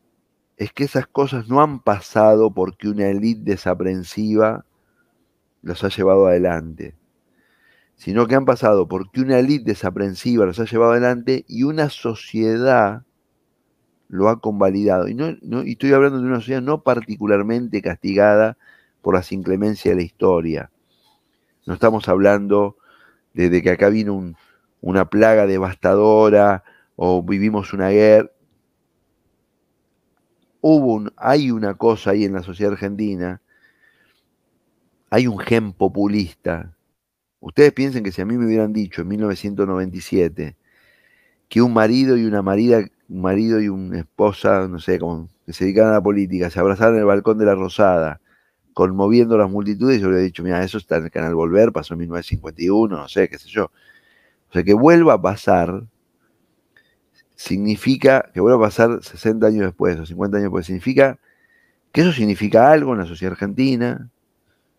es que esas cosas no han pasado porque una élite desaprensiva los ha llevado adelante, sino que han pasado porque una élite desaprensiva los ha llevado adelante y una sociedad lo ha convalidado. Y, no, estoy hablando de una sociedad no particularmente castigada por las inclemencias de la historia. No estamos hablando de, que acá vino una plaga devastadora o vivimos una guerra. Hubo un, hay una cosa ahí en la sociedad argentina, hay un gen populista. Ustedes piensen que si a mí me hubieran dicho en 1997 que un marido y una marida un marido y una esposa, no sé, como que se dedicaban a la política, se abrazaron en el balcón de la Rosada, conmoviendo las multitudes, yo he dicho, mira, eso está en el canal Volver, pasó en 1951, no sé, qué sé yo. O sea, que vuelva a pasar significa, que vuelva a pasar 60 años después o 50 años después, significa que eso significa algo en la sociedad argentina,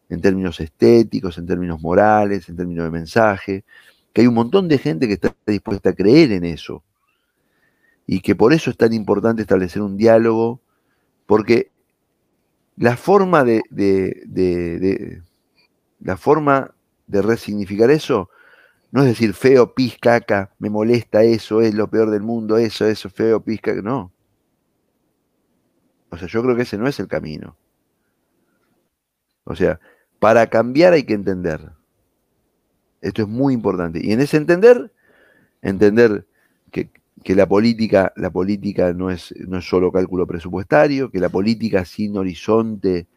en términos estéticos, en términos morales, en términos de mensaje, que hay un montón de gente que está dispuesta a creer en eso y que por eso es tan importante establecer un diálogo, porque la forma de, la forma de resignificar eso no es decir feo, pis, caca, me molesta eso, es lo peor del mundo, eso, eso, feo, pis, caca, no. O sea, yo creo que ese no es el camino. O sea, para cambiar hay que entender. Esto es muy importante. Y en ese entender, entender que, que la política, la política no es, no es solo cálculo presupuestario, que la política sin horizonte,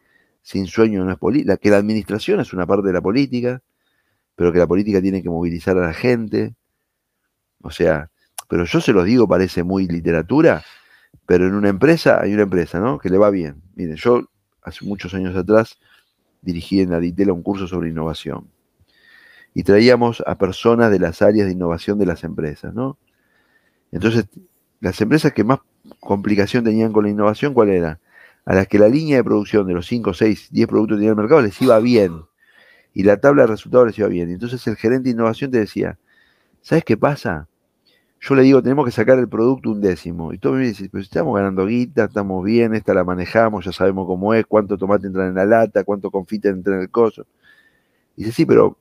sin sueño no es política, que la administración es una parte de la política, pero que la política tiene que movilizar a la gente. O sea, pero yo se los digo, parece muy literatura, pero en una empresa, hay una empresa, ¿no? Que le va bien. Miren, yo hace muchos años atrás dirigí en Aditela un curso sobre innovación. Y traíamos a personas de las áreas de innovación de las empresas, ¿no? Entonces, las empresas que más complicación tenían con la innovación, ¿cuál era? A las que la línea de producción de los 5, 6, 10 productos que tenían el mercado les iba bien. Y la tabla de resultados les iba bien. Entonces el gerente de innovación te decía, ¿sabes qué pasa? Yo le digo, tenemos que sacar el producto un décimo. Y todo me dice, pues estamos ganando guita, estamos bien, esta la manejamos, ya sabemos cómo es, cuánto tomate entra en la lata, cuánto confite entra en el coso. Y dice, sí, pero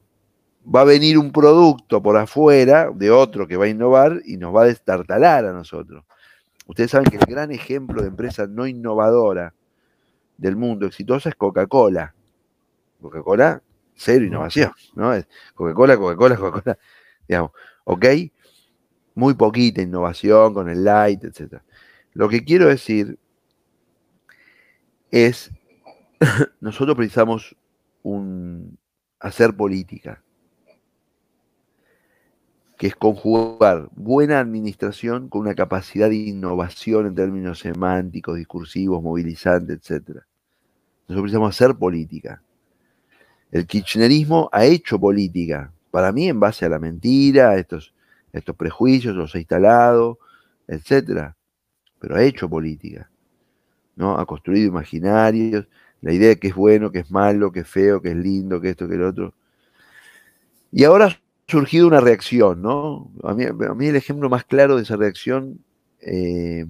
va a venir un producto por afuera de otro que va a innovar y nos va a destartalar a nosotros. Ustedes saben que el gran ejemplo de empresa no innovadora del mundo exitosa es Coca-Cola. Coca-Cola, cero innovación, ¿no? Coca-Cola, Coca-Cola, Coca-Cola, [laughs] digamos, ¿ok? Muy poquita innovación con el light, etc. Lo que quiero decir es, [coughs] nosotros precisamos un, hacer política que es conjugar buena administración con una capacidad de innovación en términos semánticos, discursivos, movilizantes, etc. Nosotros precisamos hacer política. El kirchnerismo ha hecho política, para mí en base a la mentira, a estos, estos prejuicios, los ha instalado, etc. Pero ha hecho política. ¿no? Ha construido imaginarios, la idea de que es bueno, que es malo, que es feo, que es lindo, que esto, que el otro. Y ahora surgido una reacción, ¿no? A mí, el ejemplo más claro de esa reacción, eh,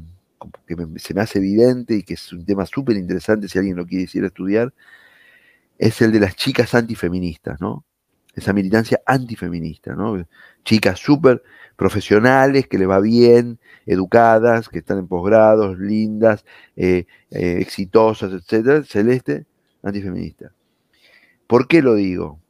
que se me hace evidente y que es un tema súper interesante si alguien lo quiere decir estudiar, es el de las chicas antifeministas, ¿no? Esa militancia antifeminista, ¿no? Chicas súper profesionales, que le va bien, educadas, que están en posgrados, lindas, eh, eh, exitosas, etcétera, celeste, antifeminista. ¿Por qué lo digo?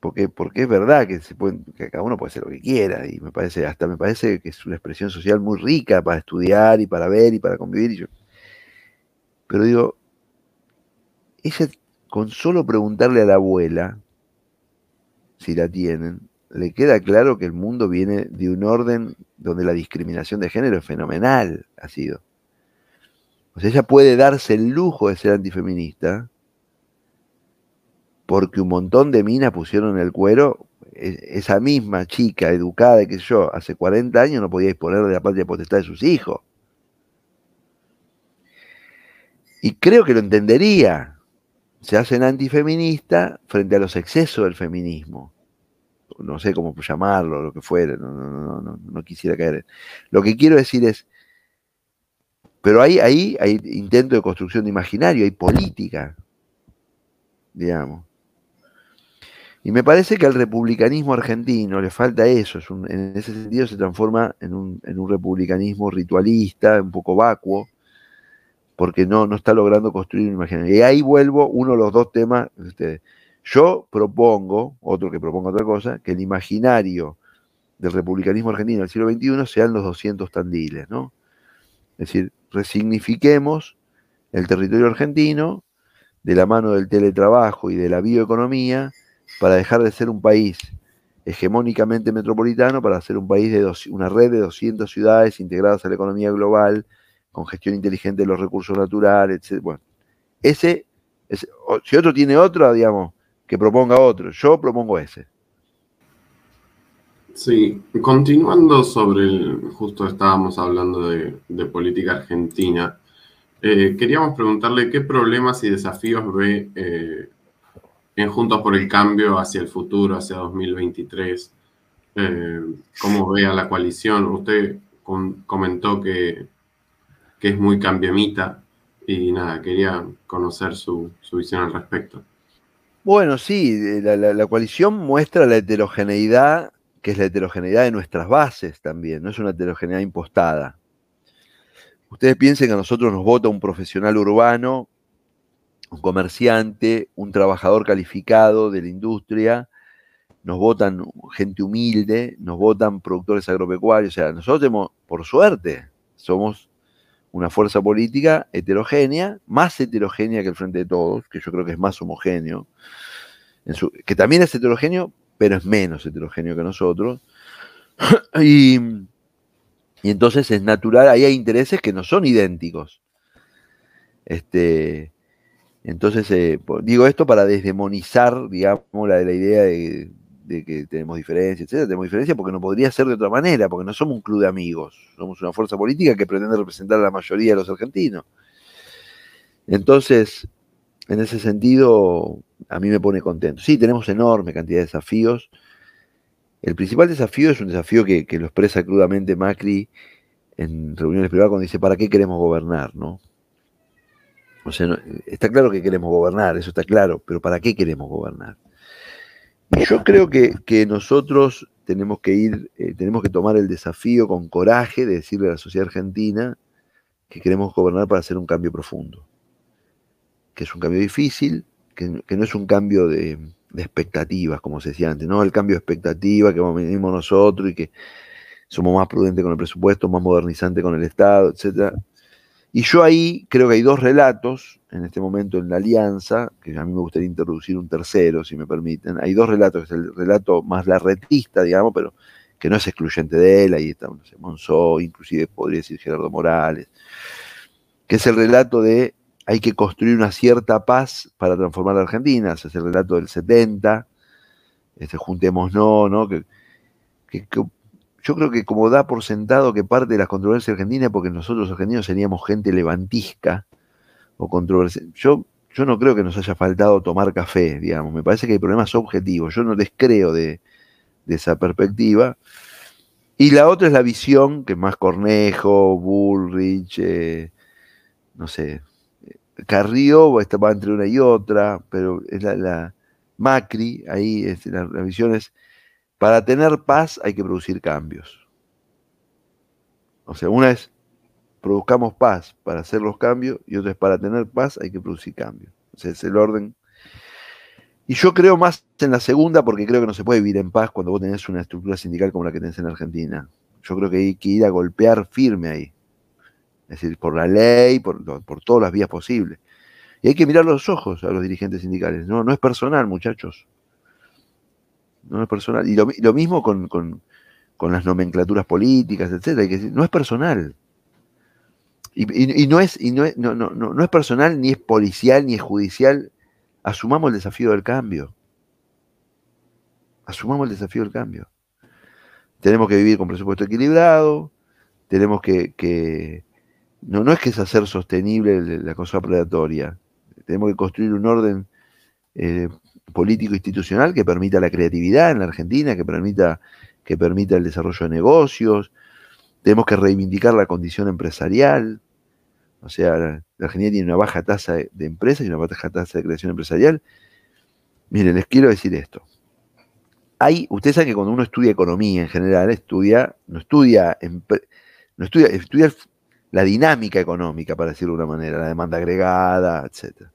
porque, porque es verdad que, se que cada uno puede hacer lo que quiera, y me parece, hasta me parece que es una expresión social muy rica para estudiar y para ver y para convivir. Pero digo, ella con solo preguntarle a la abuela, si la tienen, le queda claro que el mundo viene de un orden donde la discriminación de género es fenomenal, ha sido. O sea, ella puede darse el lujo de ser antifeminista, porque un montón de minas pusieron el cuero, e, esa misma chica educada, que yo, hace 40 años no podía disponer de la patria potestad de sus hijos. Y creo que lo entendería. Se hacen antifeministas frente a los excesos del feminismo. No sé cómo llamarlo, lo que fuera, no, no, no, no quisiera caer. Lo que quiero decir es, pero ahí, ahí hay intento de construcción de imaginario, hay política, digamos. Y me parece que al republicanismo argentino le falta eso, en ese sentido se transforma en un, republicanismo ritualista, un poco vacuo, porque no, no está logrando construir un imaginario. Y ahí vuelvo uno de los dos temas. Este, yo propongo, otro que proponga otra cosa, que el imaginario del republicanismo argentino del siglo XXI sean los 200 tandiles, ¿no? Es decir, resignifiquemos el territorio argentino de la mano del teletrabajo y de la bioeconomía para dejar de ser un país hegemónicamente metropolitano para ser un país de una red de 200 ciudades integradas a la economía global, con gestión inteligente de los recursos naturales, etc. Bueno, ese, si otro tiene otro, digamos, que proponga otro. Yo propongo ese. Sí, continuando sobre el, justo estábamos hablando de, política argentina, eh, queríamos preguntarle qué problemas y desafíos ve eh, en Juntos por el Cambio hacia el futuro, hacia 2023, eh, cómo ve a la coalición. Usted comentó que, es muy cambiamita y nada, quería conocer su, visión al respecto. Bueno, sí, la, la, coalición muestra la heterogeneidad, que es la heterogeneidad de nuestras bases también, no es una heterogeneidad impostada. Ustedes piensen que a nosotros nos vota un profesional urbano un comerciante, un trabajador calificado de la industria, nos votan gente humilde, nos votan productores agropecuarios, o sea, nosotros tenemos, por suerte, somos una fuerza política heterogénea, más heterogénea que el Frente de Todos, que yo creo que es más homogéneo, que también es heterogéneo, pero es menos heterogéneo que nosotros. [clears throat] y, y, entonces es natural, ahí hay intereses que no son idénticos. Este, Entonces, eh, digo esto para desdemonizar, digamos, la, la idea de, que tenemos diferencias, etcétera. Tenemos diferencias porque no podría ser de otra manera, porque no somos un club de amigos, somos una fuerza política que pretende representar a la mayoría de los argentinos. Entonces, en ese sentido, a mí me pone contento. Sí, tenemos enorme cantidad de desafíos. El principal desafío es un desafío que, lo expresa crudamente Macri en reuniones privadas cuando dice, ¿para qué queremos gobernar? ¿no? O sea, está claro que queremos gobernar, eso está claro, pero ¿para qué queremos gobernar? Yo creo que, nosotros tenemos que ir, eh, tenemos que tomar el desafío con coraje de decirle a la sociedad argentina que queremos gobernar para hacer un cambio profundo, que es un cambio difícil, que, no es un cambio de, expectativas, como se decía antes, no el cambio de expectativa que venimos nosotros y que somos más prudentes con el presupuesto, más modernizantes con el Estado, etcétera. Y yo ahí creo que hay dos relatos en este momento en la alianza, que a mí me gustaría introducir un tercero, si me permiten. Hay dos relatos, que es el relato más larretista, digamos, pero que no es excluyente de él, ahí está no sé, Monzó, inclusive podría decir Gerardo Morales, que es el relato de hay que construir una cierta paz para transformar la Argentina, ese es el relato del 70, este, juntémonos, ¿no? Que, que yo creo que como da por sentado que parte de las controversias argentinas, porque nosotros argentinos seríamos gente levantisca o controversia. Yo, yo no creo que nos haya faltado tomar café, digamos. Me parece que hay problemas objetivos. Yo no descreo de, de esa perspectiva. Y la otra es la visión, que más Cornejo, Bullrich, eh, no sé, Carrió va entre una y otra, pero es la, Macri, ahí es, la visión es para tener paz hay que producir cambios. O sea, una es produzcamos paz para hacer los cambios y otra es para tener paz hay que producir cambios. O sea, es el orden. Y yo creo más en la segunda porque creo que no se puede vivir en paz cuando vos tenés una estructura sindical como la que tenés en Argentina. Yo creo que hay que ir a golpear firme ahí. Es decir, por la ley, por, por todas las vías posibles. Y hay que mirar los ojos a los dirigentes sindicales. No, no es personal, muchachos no es personal. Y lo, mismo con, las nomenclaturas políticas, etcétera, que no es personal. Y, no, es, y no, es, no, no, no, es personal, ni es policial, ni es judicial. Asumamos el desafío del cambio. Asumamos el desafío del cambio. Tenemos que vivir con presupuesto equilibrado, tenemos que, no, no es que es hacer sostenible la cosa predatoria, tenemos que construir un orden eh, político institucional que permita la creatividad en la Argentina, que permita, que permita el desarrollo de negocios. Tenemos que reivindicar la condición empresarial. O sea, la, Argentina tiene una baja tasa de, empresas y una baja tasa de creación empresarial. Miren, les quiero decir esto. Hay, ustedes saben que cuando uno estudia economía en general, estudia, no estudia, no estudia, estudia la dinámica económica, para decirlo de una manera, la demanda agregada, etc.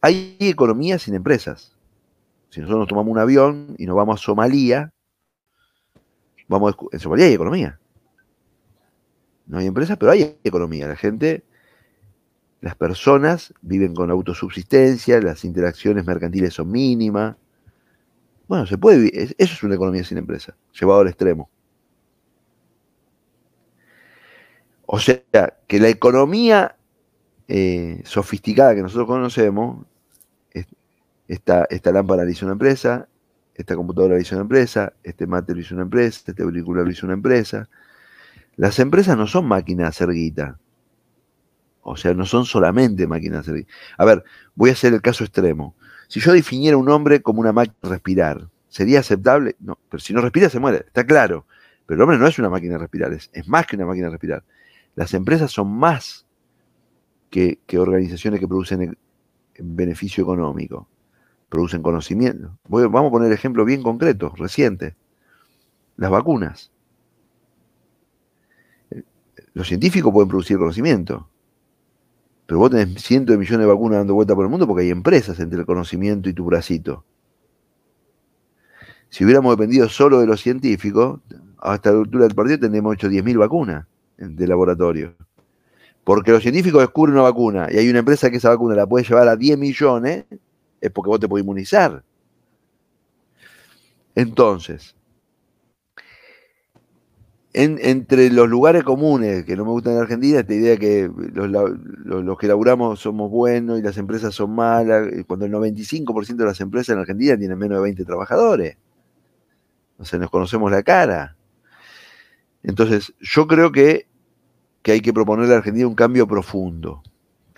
Hay economía sin empresas. Si nosotros nos tomamos un avión y nos vamos a Somalia, vamos en Somalia hay economía. No hay empresas, pero hay economía. La gente, las personas viven con autosubsistencia, las interacciones mercantiles son mínimas. Bueno, se puede vivir. Eso es una economía sin empresa, llevado al extremo. O sea, que la economía eh, sofisticada que nosotros conocemos esta, lámpara la hizo una empresa, esta computadora la hizo una empresa, este mate lo hizo una empresa, este auricular lo hizo una empresa. Las empresas no son máquinas de O sea, no son solamente máquinas de A ver, voy a hacer el caso extremo. Si yo definiera un hombre como una máquina de respirar, ¿sería aceptable? No, pero si no respira se muere, está claro. Pero el hombre no es una máquina de respirar, es, más que una máquina de respirar. Las empresas son más que, organizaciones que producen beneficio económico producen conocimiento. vamos a poner ejemplo bien concreto, reciente. Las vacunas. Los científicos pueden producir conocimiento, pero vos tenés cientos de millones de vacunas dando vuelta por el mundo porque hay empresas entre el conocimiento y tu bracito. Si hubiéramos dependido solo de los científicos, hasta la altura del partido tendríamos hecho 10.000 vacunas de laboratorio. Porque los científicos descubren una vacuna y hay una empresa que esa vacuna la puede llevar a 10 millones, es porque vos te podés inmunizar. Entonces, entre los lugares comunes que no me gustan en Argentina, esta idea que los, que laburamos somos buenos y las empresas son malas, cuando el 95% de las empresas en Argentina tienen menos de 20 trabajadores. O sea, nos conocemos la cara. Entonces, yo creo que, que hay que proponerle a Argentina un cambio profundo,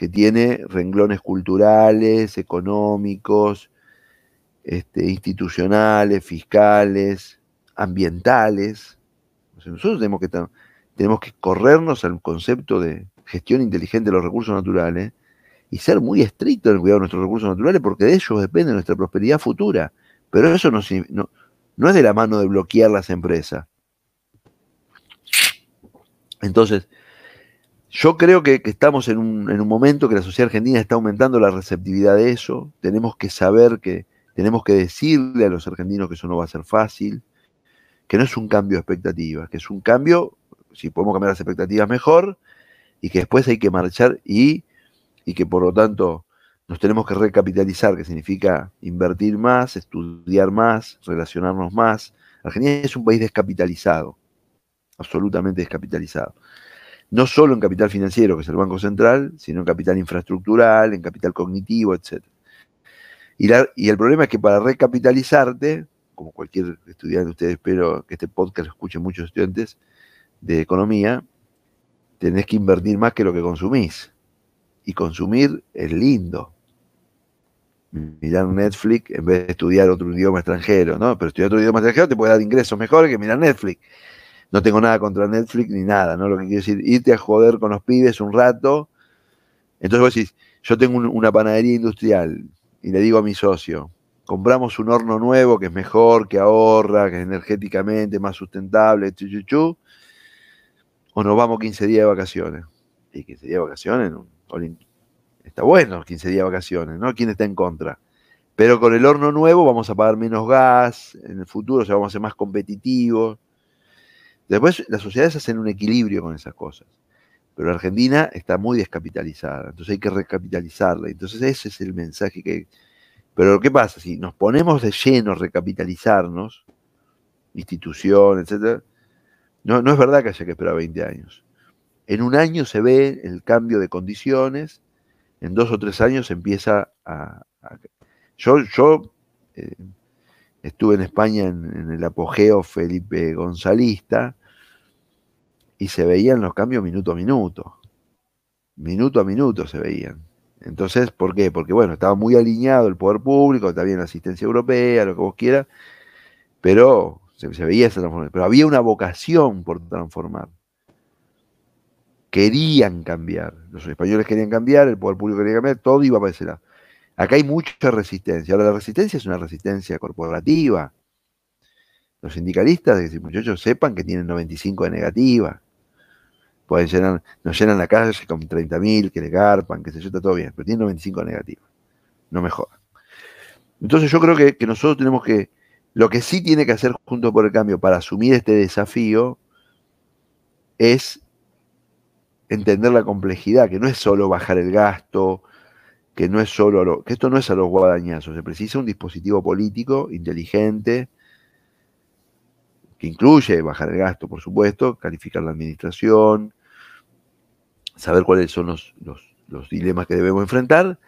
que tiene renglones culturales, económicos, este, institucionales, fiscales, ambientales. nosotros tenemos que, tenemos que corrernos al concepto de gestión inteligente de los recursos naturales y ser muy estrictos en el cuidado de nuestros recursos naturales porque de ellos depende nuestra prosperidad futura. Pero eso no, es de la mano de bloquear las empresas. Entonces, yo creo que, estamos en un, en un, momento que la sociedad argentina está aumentando la receptividad de eso. Tenemos que saber que, tenemos que decirle a los argentinos que eso no va a ser fácil, que no es un cambio de expectativas, que es un cambio, si podemos cambiar las expectativas mejor, y que después hay que marchar y, y que por lo tanto nos tenemos que recapitalizar, que significa invertir más, estudiar más, relacionarnos más. Argentina es un país descapitalizado, absolutamente descapitalizado no solo en capital financiero, que es el Banco Central, sino en capital infraestructural, en capital cognitivo, etc. Y, y el problema es que para recapitalizarte, como cualquier estudiante, ustedes espero que este podcast lo escuchen muchos estudiantes de economía, tenés que invertir más que lo que consumís. Y consumir es lindo. Mirar Netflix en vez de estudiar otro idioma extranjero, ¿no? Pero estudiar otro idioma extranjero te puede dar ingresos mejores que mirar Netflix no tengo nada contra Netflix ni nada, ¿no? Lo que quiero decir, irte a joder con los pibes un rato. Entonces vos decís, yo tengo una panadería industrial y le digo a mi socio, compramos un horno nuevo que es mejor, que ahorra, que es energéticamente más sustentable, chu, o nos vamos 15 días de vacaciones. Y 15 días de vacaciones, está bueno 15 días de vacaciones, ¿no? ¿Quién está en contra? Pero con el horno nuevo vamos a pagar menos gas en el futuro, vamos a ser más competitivos. Después las sociedades hacen un equilibrio con esas cosas. Pero la Argentina está muy descapitalizada, entonces hay que recapitalizarla. Entonces ese es el mensaje que... Pero ¿qué pasa? Si nos ponemos de lleno recapitalizarnos, institución, etc., no, no es verdad que haya que esperar 20 años. En un año se ve el cambio de condiciones, en dos o tres años empieza a... Yo, yo eh, estuve en España en, en, el apogeo Felipe Gonzalista, y se veían los cambios minuto a minuto. Minuto a minuto se veían. Entonces, ¿por qué? Porque, bueno, estaba muy alineado el poder público, también la asistencia europea, lo que vos quieras, pero se, veía esa transformación. Pero había una vocación por transformar. Querían cambiar. Los españoles querían cambiar, el poder público quería cambiar, todo iba para ese lado. Acá hay mucha resistencia. Ahora, la resistencia es una resistencia corporativa. Los sindicalistas, muchachos, sepan que tienen 95 de negativa pueden llenar, nos llenan la calle con 30.000 que le garpan, que se yo, está todo bien, pero tiene 95 negativos. No me. Entonces yo creo que, nosotros tenemos que, lo que sí tiene que hacer junto por el cambio para asumir este desafío es entender la complejidad, que no es solo bajar el gasto, que no es solo que esto no es a los guadañazos, se precisa un dispositivo político inteligente que incluye bajar el gasto, por supuesto, calificar la administración, saber cuáles son los, los, dilemas que debemos enfrentar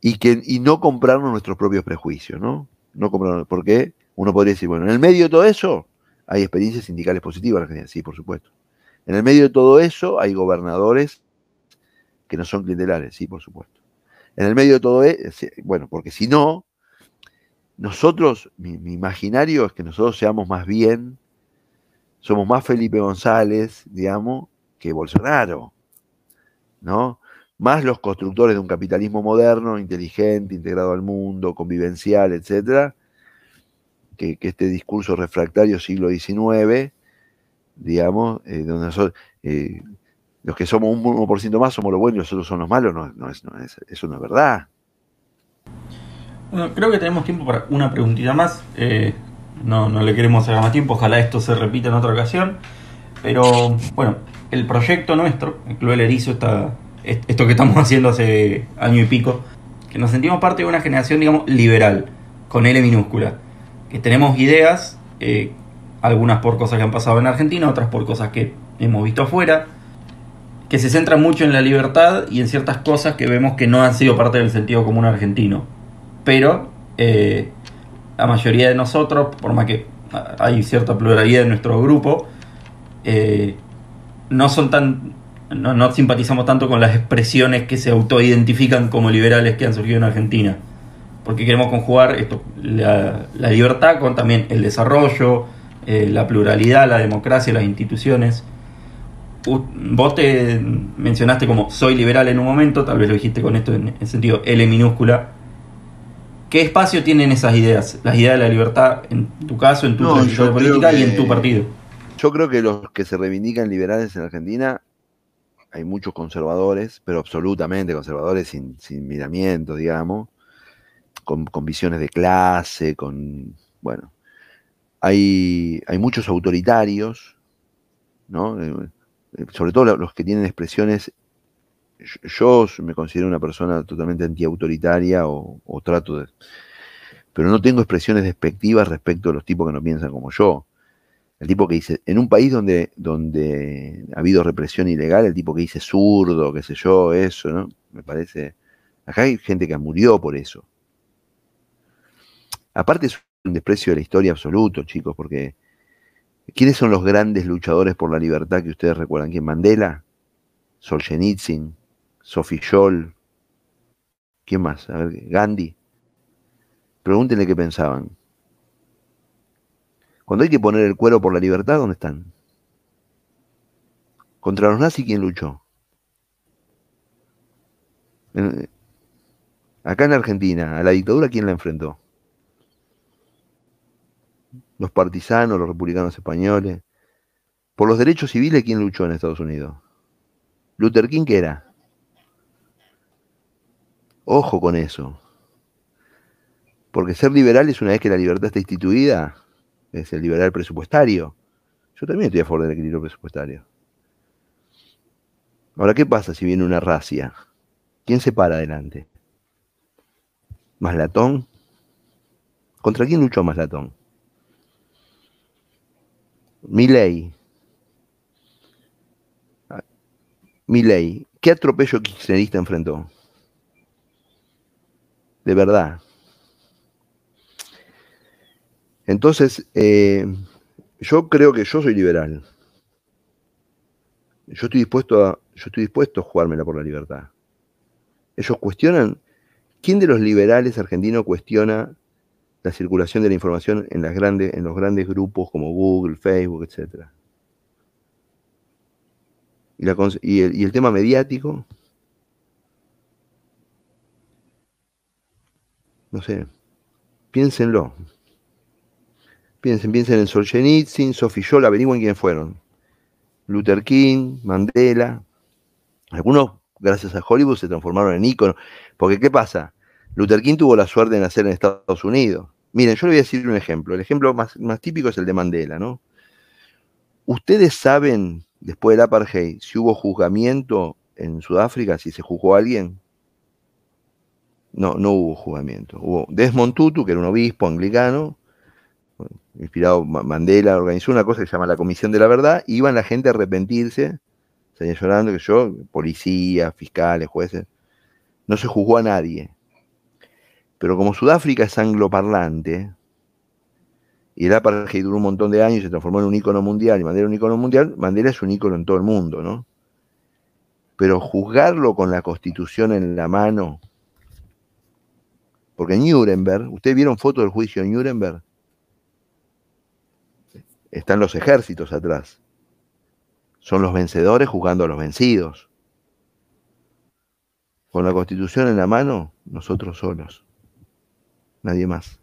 y, que, y no comprarnos nuestros propios prejuicios, ¿no? No comprarnos, porque uno podría decir, bueno, en el medio de todo eso hay experiencias sindicales positivas en Argentina, sí, por supuesto. En el medio de todo eso hay gobernadores que no son clientelares, sí, por supuesto. En el medio de todo eso, bueno, porque si no, nosotros, mi, imaginario es que nosotros seamos más bien, somos más Felipe González, digamos, que Bolsonaro. ¿No? Más los constructores de un capitalismo moderno, inteligente, integrado al mundo, convivencial, etcétera, que, este discurso refractario siglo XIX, digamos, eh, donde nosotros, eh, los que somos un 1% más somos los buenos y los otros son los malos, no, es, eso no es verdad. Bueno, creo que tenemos tiempo para una preguntita más. Eh, no, no le queremos hacer más tiempo, ojalá esto se repita en otra ocasión. Pero bueno, el proyecto nuestro, el Club del Erizo, está, esto que estamos [laughs] haciendo hace año y pico, que nos sentimos parte de una generación, digamos, liberal, con L minúscula, que tenemos ideas eh, algunas por cosas que han pasado en Argentina, otras por cosas que hemos visto afuera, que se centra mucho en la libertad y en ciertas cosas que vemos que no han sido parte del sentido común argentino. Pero eh, la mayoría de nosotros, por más que hay cierta pluralidad en nuestro grupo, eh, no son tan no, simpatizamos tanto con las expresiones que se autoidentifican como liberales que han surgido en Argentina. Porque queremos conjugar esto, la, libertad con también el desarrollo, eh, la pluralidad, la democracia, las instituciones. Vos te mencionaste como soy liberal en un momento, tal vez lo dijiste con esto en el sentido L minúscula. ¿Qué espacio tienen esas ideas? Las ideas de la libertad en tu caso, en tu no, política y en tu partido. Yo creo que los que se reivindican liberales en Argentina hay muchos conservadores, pero absolutamente conservadores sin, sin miramiento, digamos, con, visiones de clase, con, bueno, hay, muchos autoritarios, ¿no? Eh, sobre todo los que tienen expresiones, yo me considero una persona totalmente antiautoritaria o, o trato de, pero no tengo expresiones despectivas respecto a los tipos que no piensan como yo. El tipo que dice, en un país donde, donde ha habido represión ilegal, el tipo que dice zurdo, qué sé yo, eso, ¿no? Me parece. Acá hay gente que murió por eso. Aparte es un desprecio de la historia absoluto, chicos, porque ¿quiénes son los grandes luchadores por la libertad que ustedes recuerdan? ¿Quién? Mandela, Solzhenitsyn, Sophie Scholl, ¿quién más? A ver, Gandhi. Pregúntenle qué pensaban. Cuando hay que poner el cuero por la libertad, ¿dónde están? Contra los nazis, ¿quién luchó? acá en Argentina, a la dictadura, ¿quién la enfrentó? Los partisanos, los republicanos españoles. Por los derechos civiles, ¿quién luchó en Estados Unidos? Luther King, ¿qué era? Ojo con eso. Porque ser liberal es una vez que la libertad está instituida, es el liberal presupuestario. Yo también estoy a favor del equilibrio presupuestario. Ahora, ¿qué pasa si viene una racia? ¿Quién se para adelante? ¿Maslatón? ¿Contra quién luchó Maslatón? Milei. Milei. ¿Qué atropello kirchnerista enfrentó? De verdad. Entonces, eh, yo creo que yo soy liberal. Yo estoy dispuesto a, yo estoy dispuesto a jugármela por la libertad. Ellos cuestionan, ¿quién de los liberales argentinos cuestiona la circulación de la información en, los grandes grupos como Google, Facebook, etcétera? Y, y el tema mediático, no sé, piénsenlo. Piensen, piensen en Solzhenitsyn, Sophie Scholl, averigüen quiénes fueron. Luther King, Mandela. Algunos, gracias a Hollywood, se transformaron en íconos. Porque, ¿qué pasa? Luther King tuvo la suerte de nacer en Estados Unidos. Miren, yo le voy a decir un ejemplo. El ejemplo más, más típico es el de Mandela, ¿no? ¿Ustedes saben, después del apartheid, si hubo juzgamiento en Sudáfrica, si se juzgó a alguien? No, no hubo juzgamiento. Hubo Desmond Tutu, que era un obispo anglicano, inspirado Mandela, organizó una cosa que se llama la Comisión de la Verdad, iban la gente a arrepentirse, salían llorando, que yo, policías, fiscales, jueces, no se juzgó a nadie. Pero como Sudáfrica es angloparlante, y el apartheid duró un montón de años y se transformó en un ícono mundial, y Mandela un ícono mundial, Mandela es un ícono en todo el mundo, ¿no? Pero juzgarlo con la constitución en la mano, porque Nuremberg, ¿ustedes vieron fotos del juicio en Nuremberg? Están los ejércitos atrás. Son los vencedores jugando a los vencidos. Con la constitución en la mano, nosotros solos. Nadie más.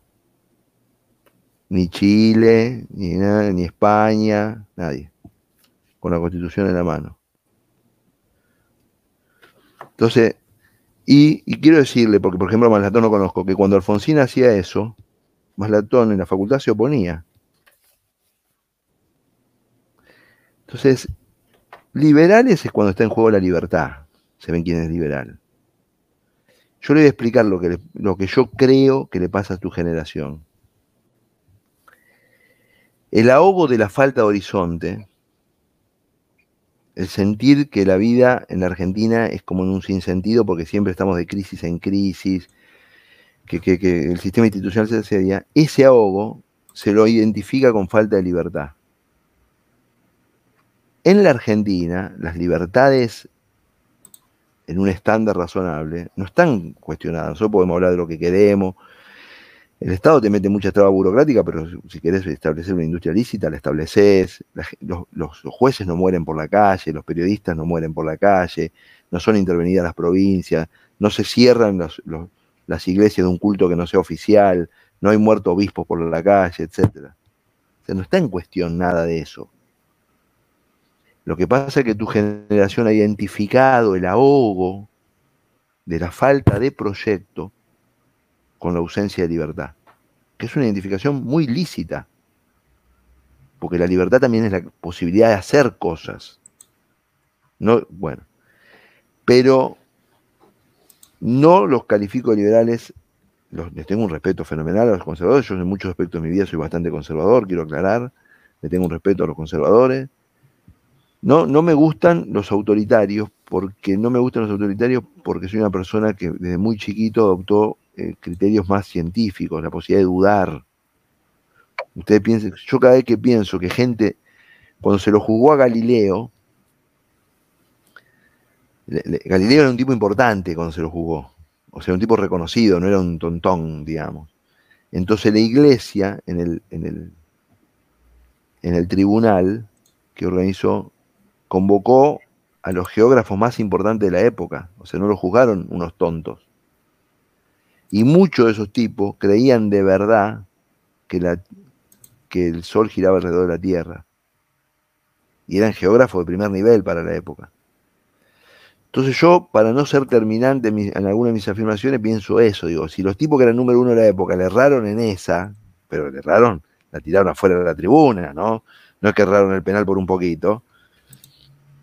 Ni Chile, ni, ni España, nadie. Con la constitución en la mano. Entonces, y, y, quiero decirle, porque por ejemplo Maslatón no conozco, que cuando Alfonsín hacía eso, Maslatón en la facultad se oponía. Entonces, liberales es cuando está en juego la libertad. Se ven quién es liberal. Yo le voy a explicar lo que, lo que yo creo que le pasa a tu generación. El ahogo de la falta de horizonte, el sentir que la vida en la Argentina es como en un sinsentido porque siempre estamos de crisis en crisis, que, el sistema institucional se asedia, ese ahogo se lo identifica con falta de libertad. En la Argentina, las libertades en un estándar razonable no están cuestionadas. Nosotros podemos hablar de lo que queremos. El Estado te mete mucha traba burocrática, pero si querés establecer una industria lícita, la estableces. los, jueces no mueren por la calle, los periodistas no mueren por la calle, no son intervenidas las provincias, no se cierran las iglesias de un culto que no sea oficial, no hay muertos obispos por la calle, etc. O sea, no está en cuestión nada de eso. Lo que pasa es que tu generación ha identificado el ahogo de la falta de proyecto con la ausencia de libertad, que es una identificación muy lícita, porque la libertad también es la posibilidad de hacer cosas. No, bueno, pero no los califico liberales, les tengo un respeto fenomenal a los conservadores, yo en muchos aspectos de mi vida soy bastante conservador, quiero aclarar, le tengo un respeto a los conservadores, no, no me gustan los autoritarios, porque no me gustan los autoritarios porque soy una persona que desde muy chiquito adoptó eh, criterios más científicos, la posibilidad de dudar. Ustedes piensen, yo cada vez que pienso que gente, cuando se lo jugó a Galileo, Galileo era un tipo importante cuando se lo jugó, o sea, un tipo reconocido, no era un tontón, digamos. Entonces la iglesia en el, en el, en el tribunal que organizó convocó a los geógrafos más importantes de la época, o sea, no lo juzgaron unos tontos. Y muchos de esos tipos creían de verdad que, que el Sol giraba alrededor de la Tierra. Y eran geógrafos de primer nivel para la época. Entonces yo, para no ser terminante en alguna de mis afirmaciones, pienso eso. Digo, si los tipos que eran número uno de la época le erraron en esa, pero le erraron, la tiraron afuera de la tribuna, ¿no? No es que erraron el penal por un poquito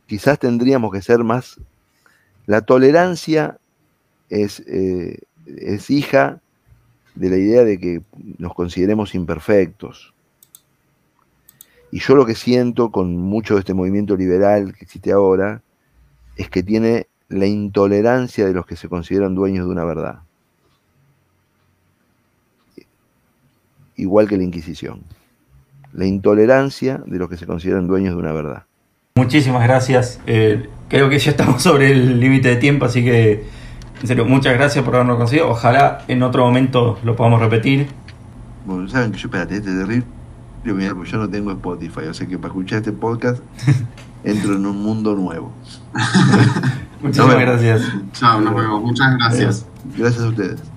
quizás tendríamos que ser más... La tolerancia es, eh, es hija de la idea de que nos consideremos imperfectos. Y yo lo que siento con mucho de este movimiento liberal que existe ahora es que tiene la intolerancia de los que se consideran dueños de una verdad. Igual que la Inquisición. La intolerancia de los que se consideran dueños de una verdad. Muchísimas gracias. Eh, creo que ya estamos [laughs] sobre el límite de tiempo, así que, en serio, muchas gracias por habernos conseguido. Ojalá en otro momento lo podamos repetir. Bueno, saben que yo, espérate, este terrible, porque yo no tengo Spotify, o sea que para escuchar este podcast [laughs] entro en un mundo nuevo. [laughs] Muchísimas gracias. Chao, nos vemos. Muchas gracias. Gracias a ustedes.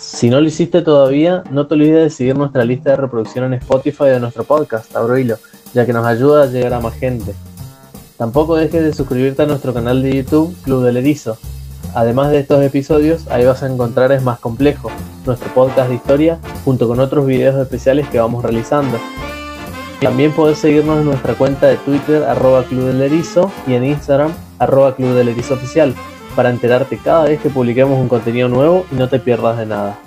Si no lo hiciste todavía, no te olvides de seguir nuestra lista de reproducción en Spotify de nuestro podcast, Abro ya que nos ayuda a llegar a más gente. Tampoco dejes de suscribirte a nuestro canal de YouTube, Club del Erizo. Además de estos episodios, ahí vas a encontrar Es Más Complejo, nuestro podcast de historia, junto con otros videos especiales que vamos realizando. También puedes seguirnos en nuestra cuenta de Twitter, arroba Club del Erizo, y en Instagram, arroba Club del Erizo Oficial, para enterarte cada vez que publiquemos un contenido nuevo y no te pierdas de nada.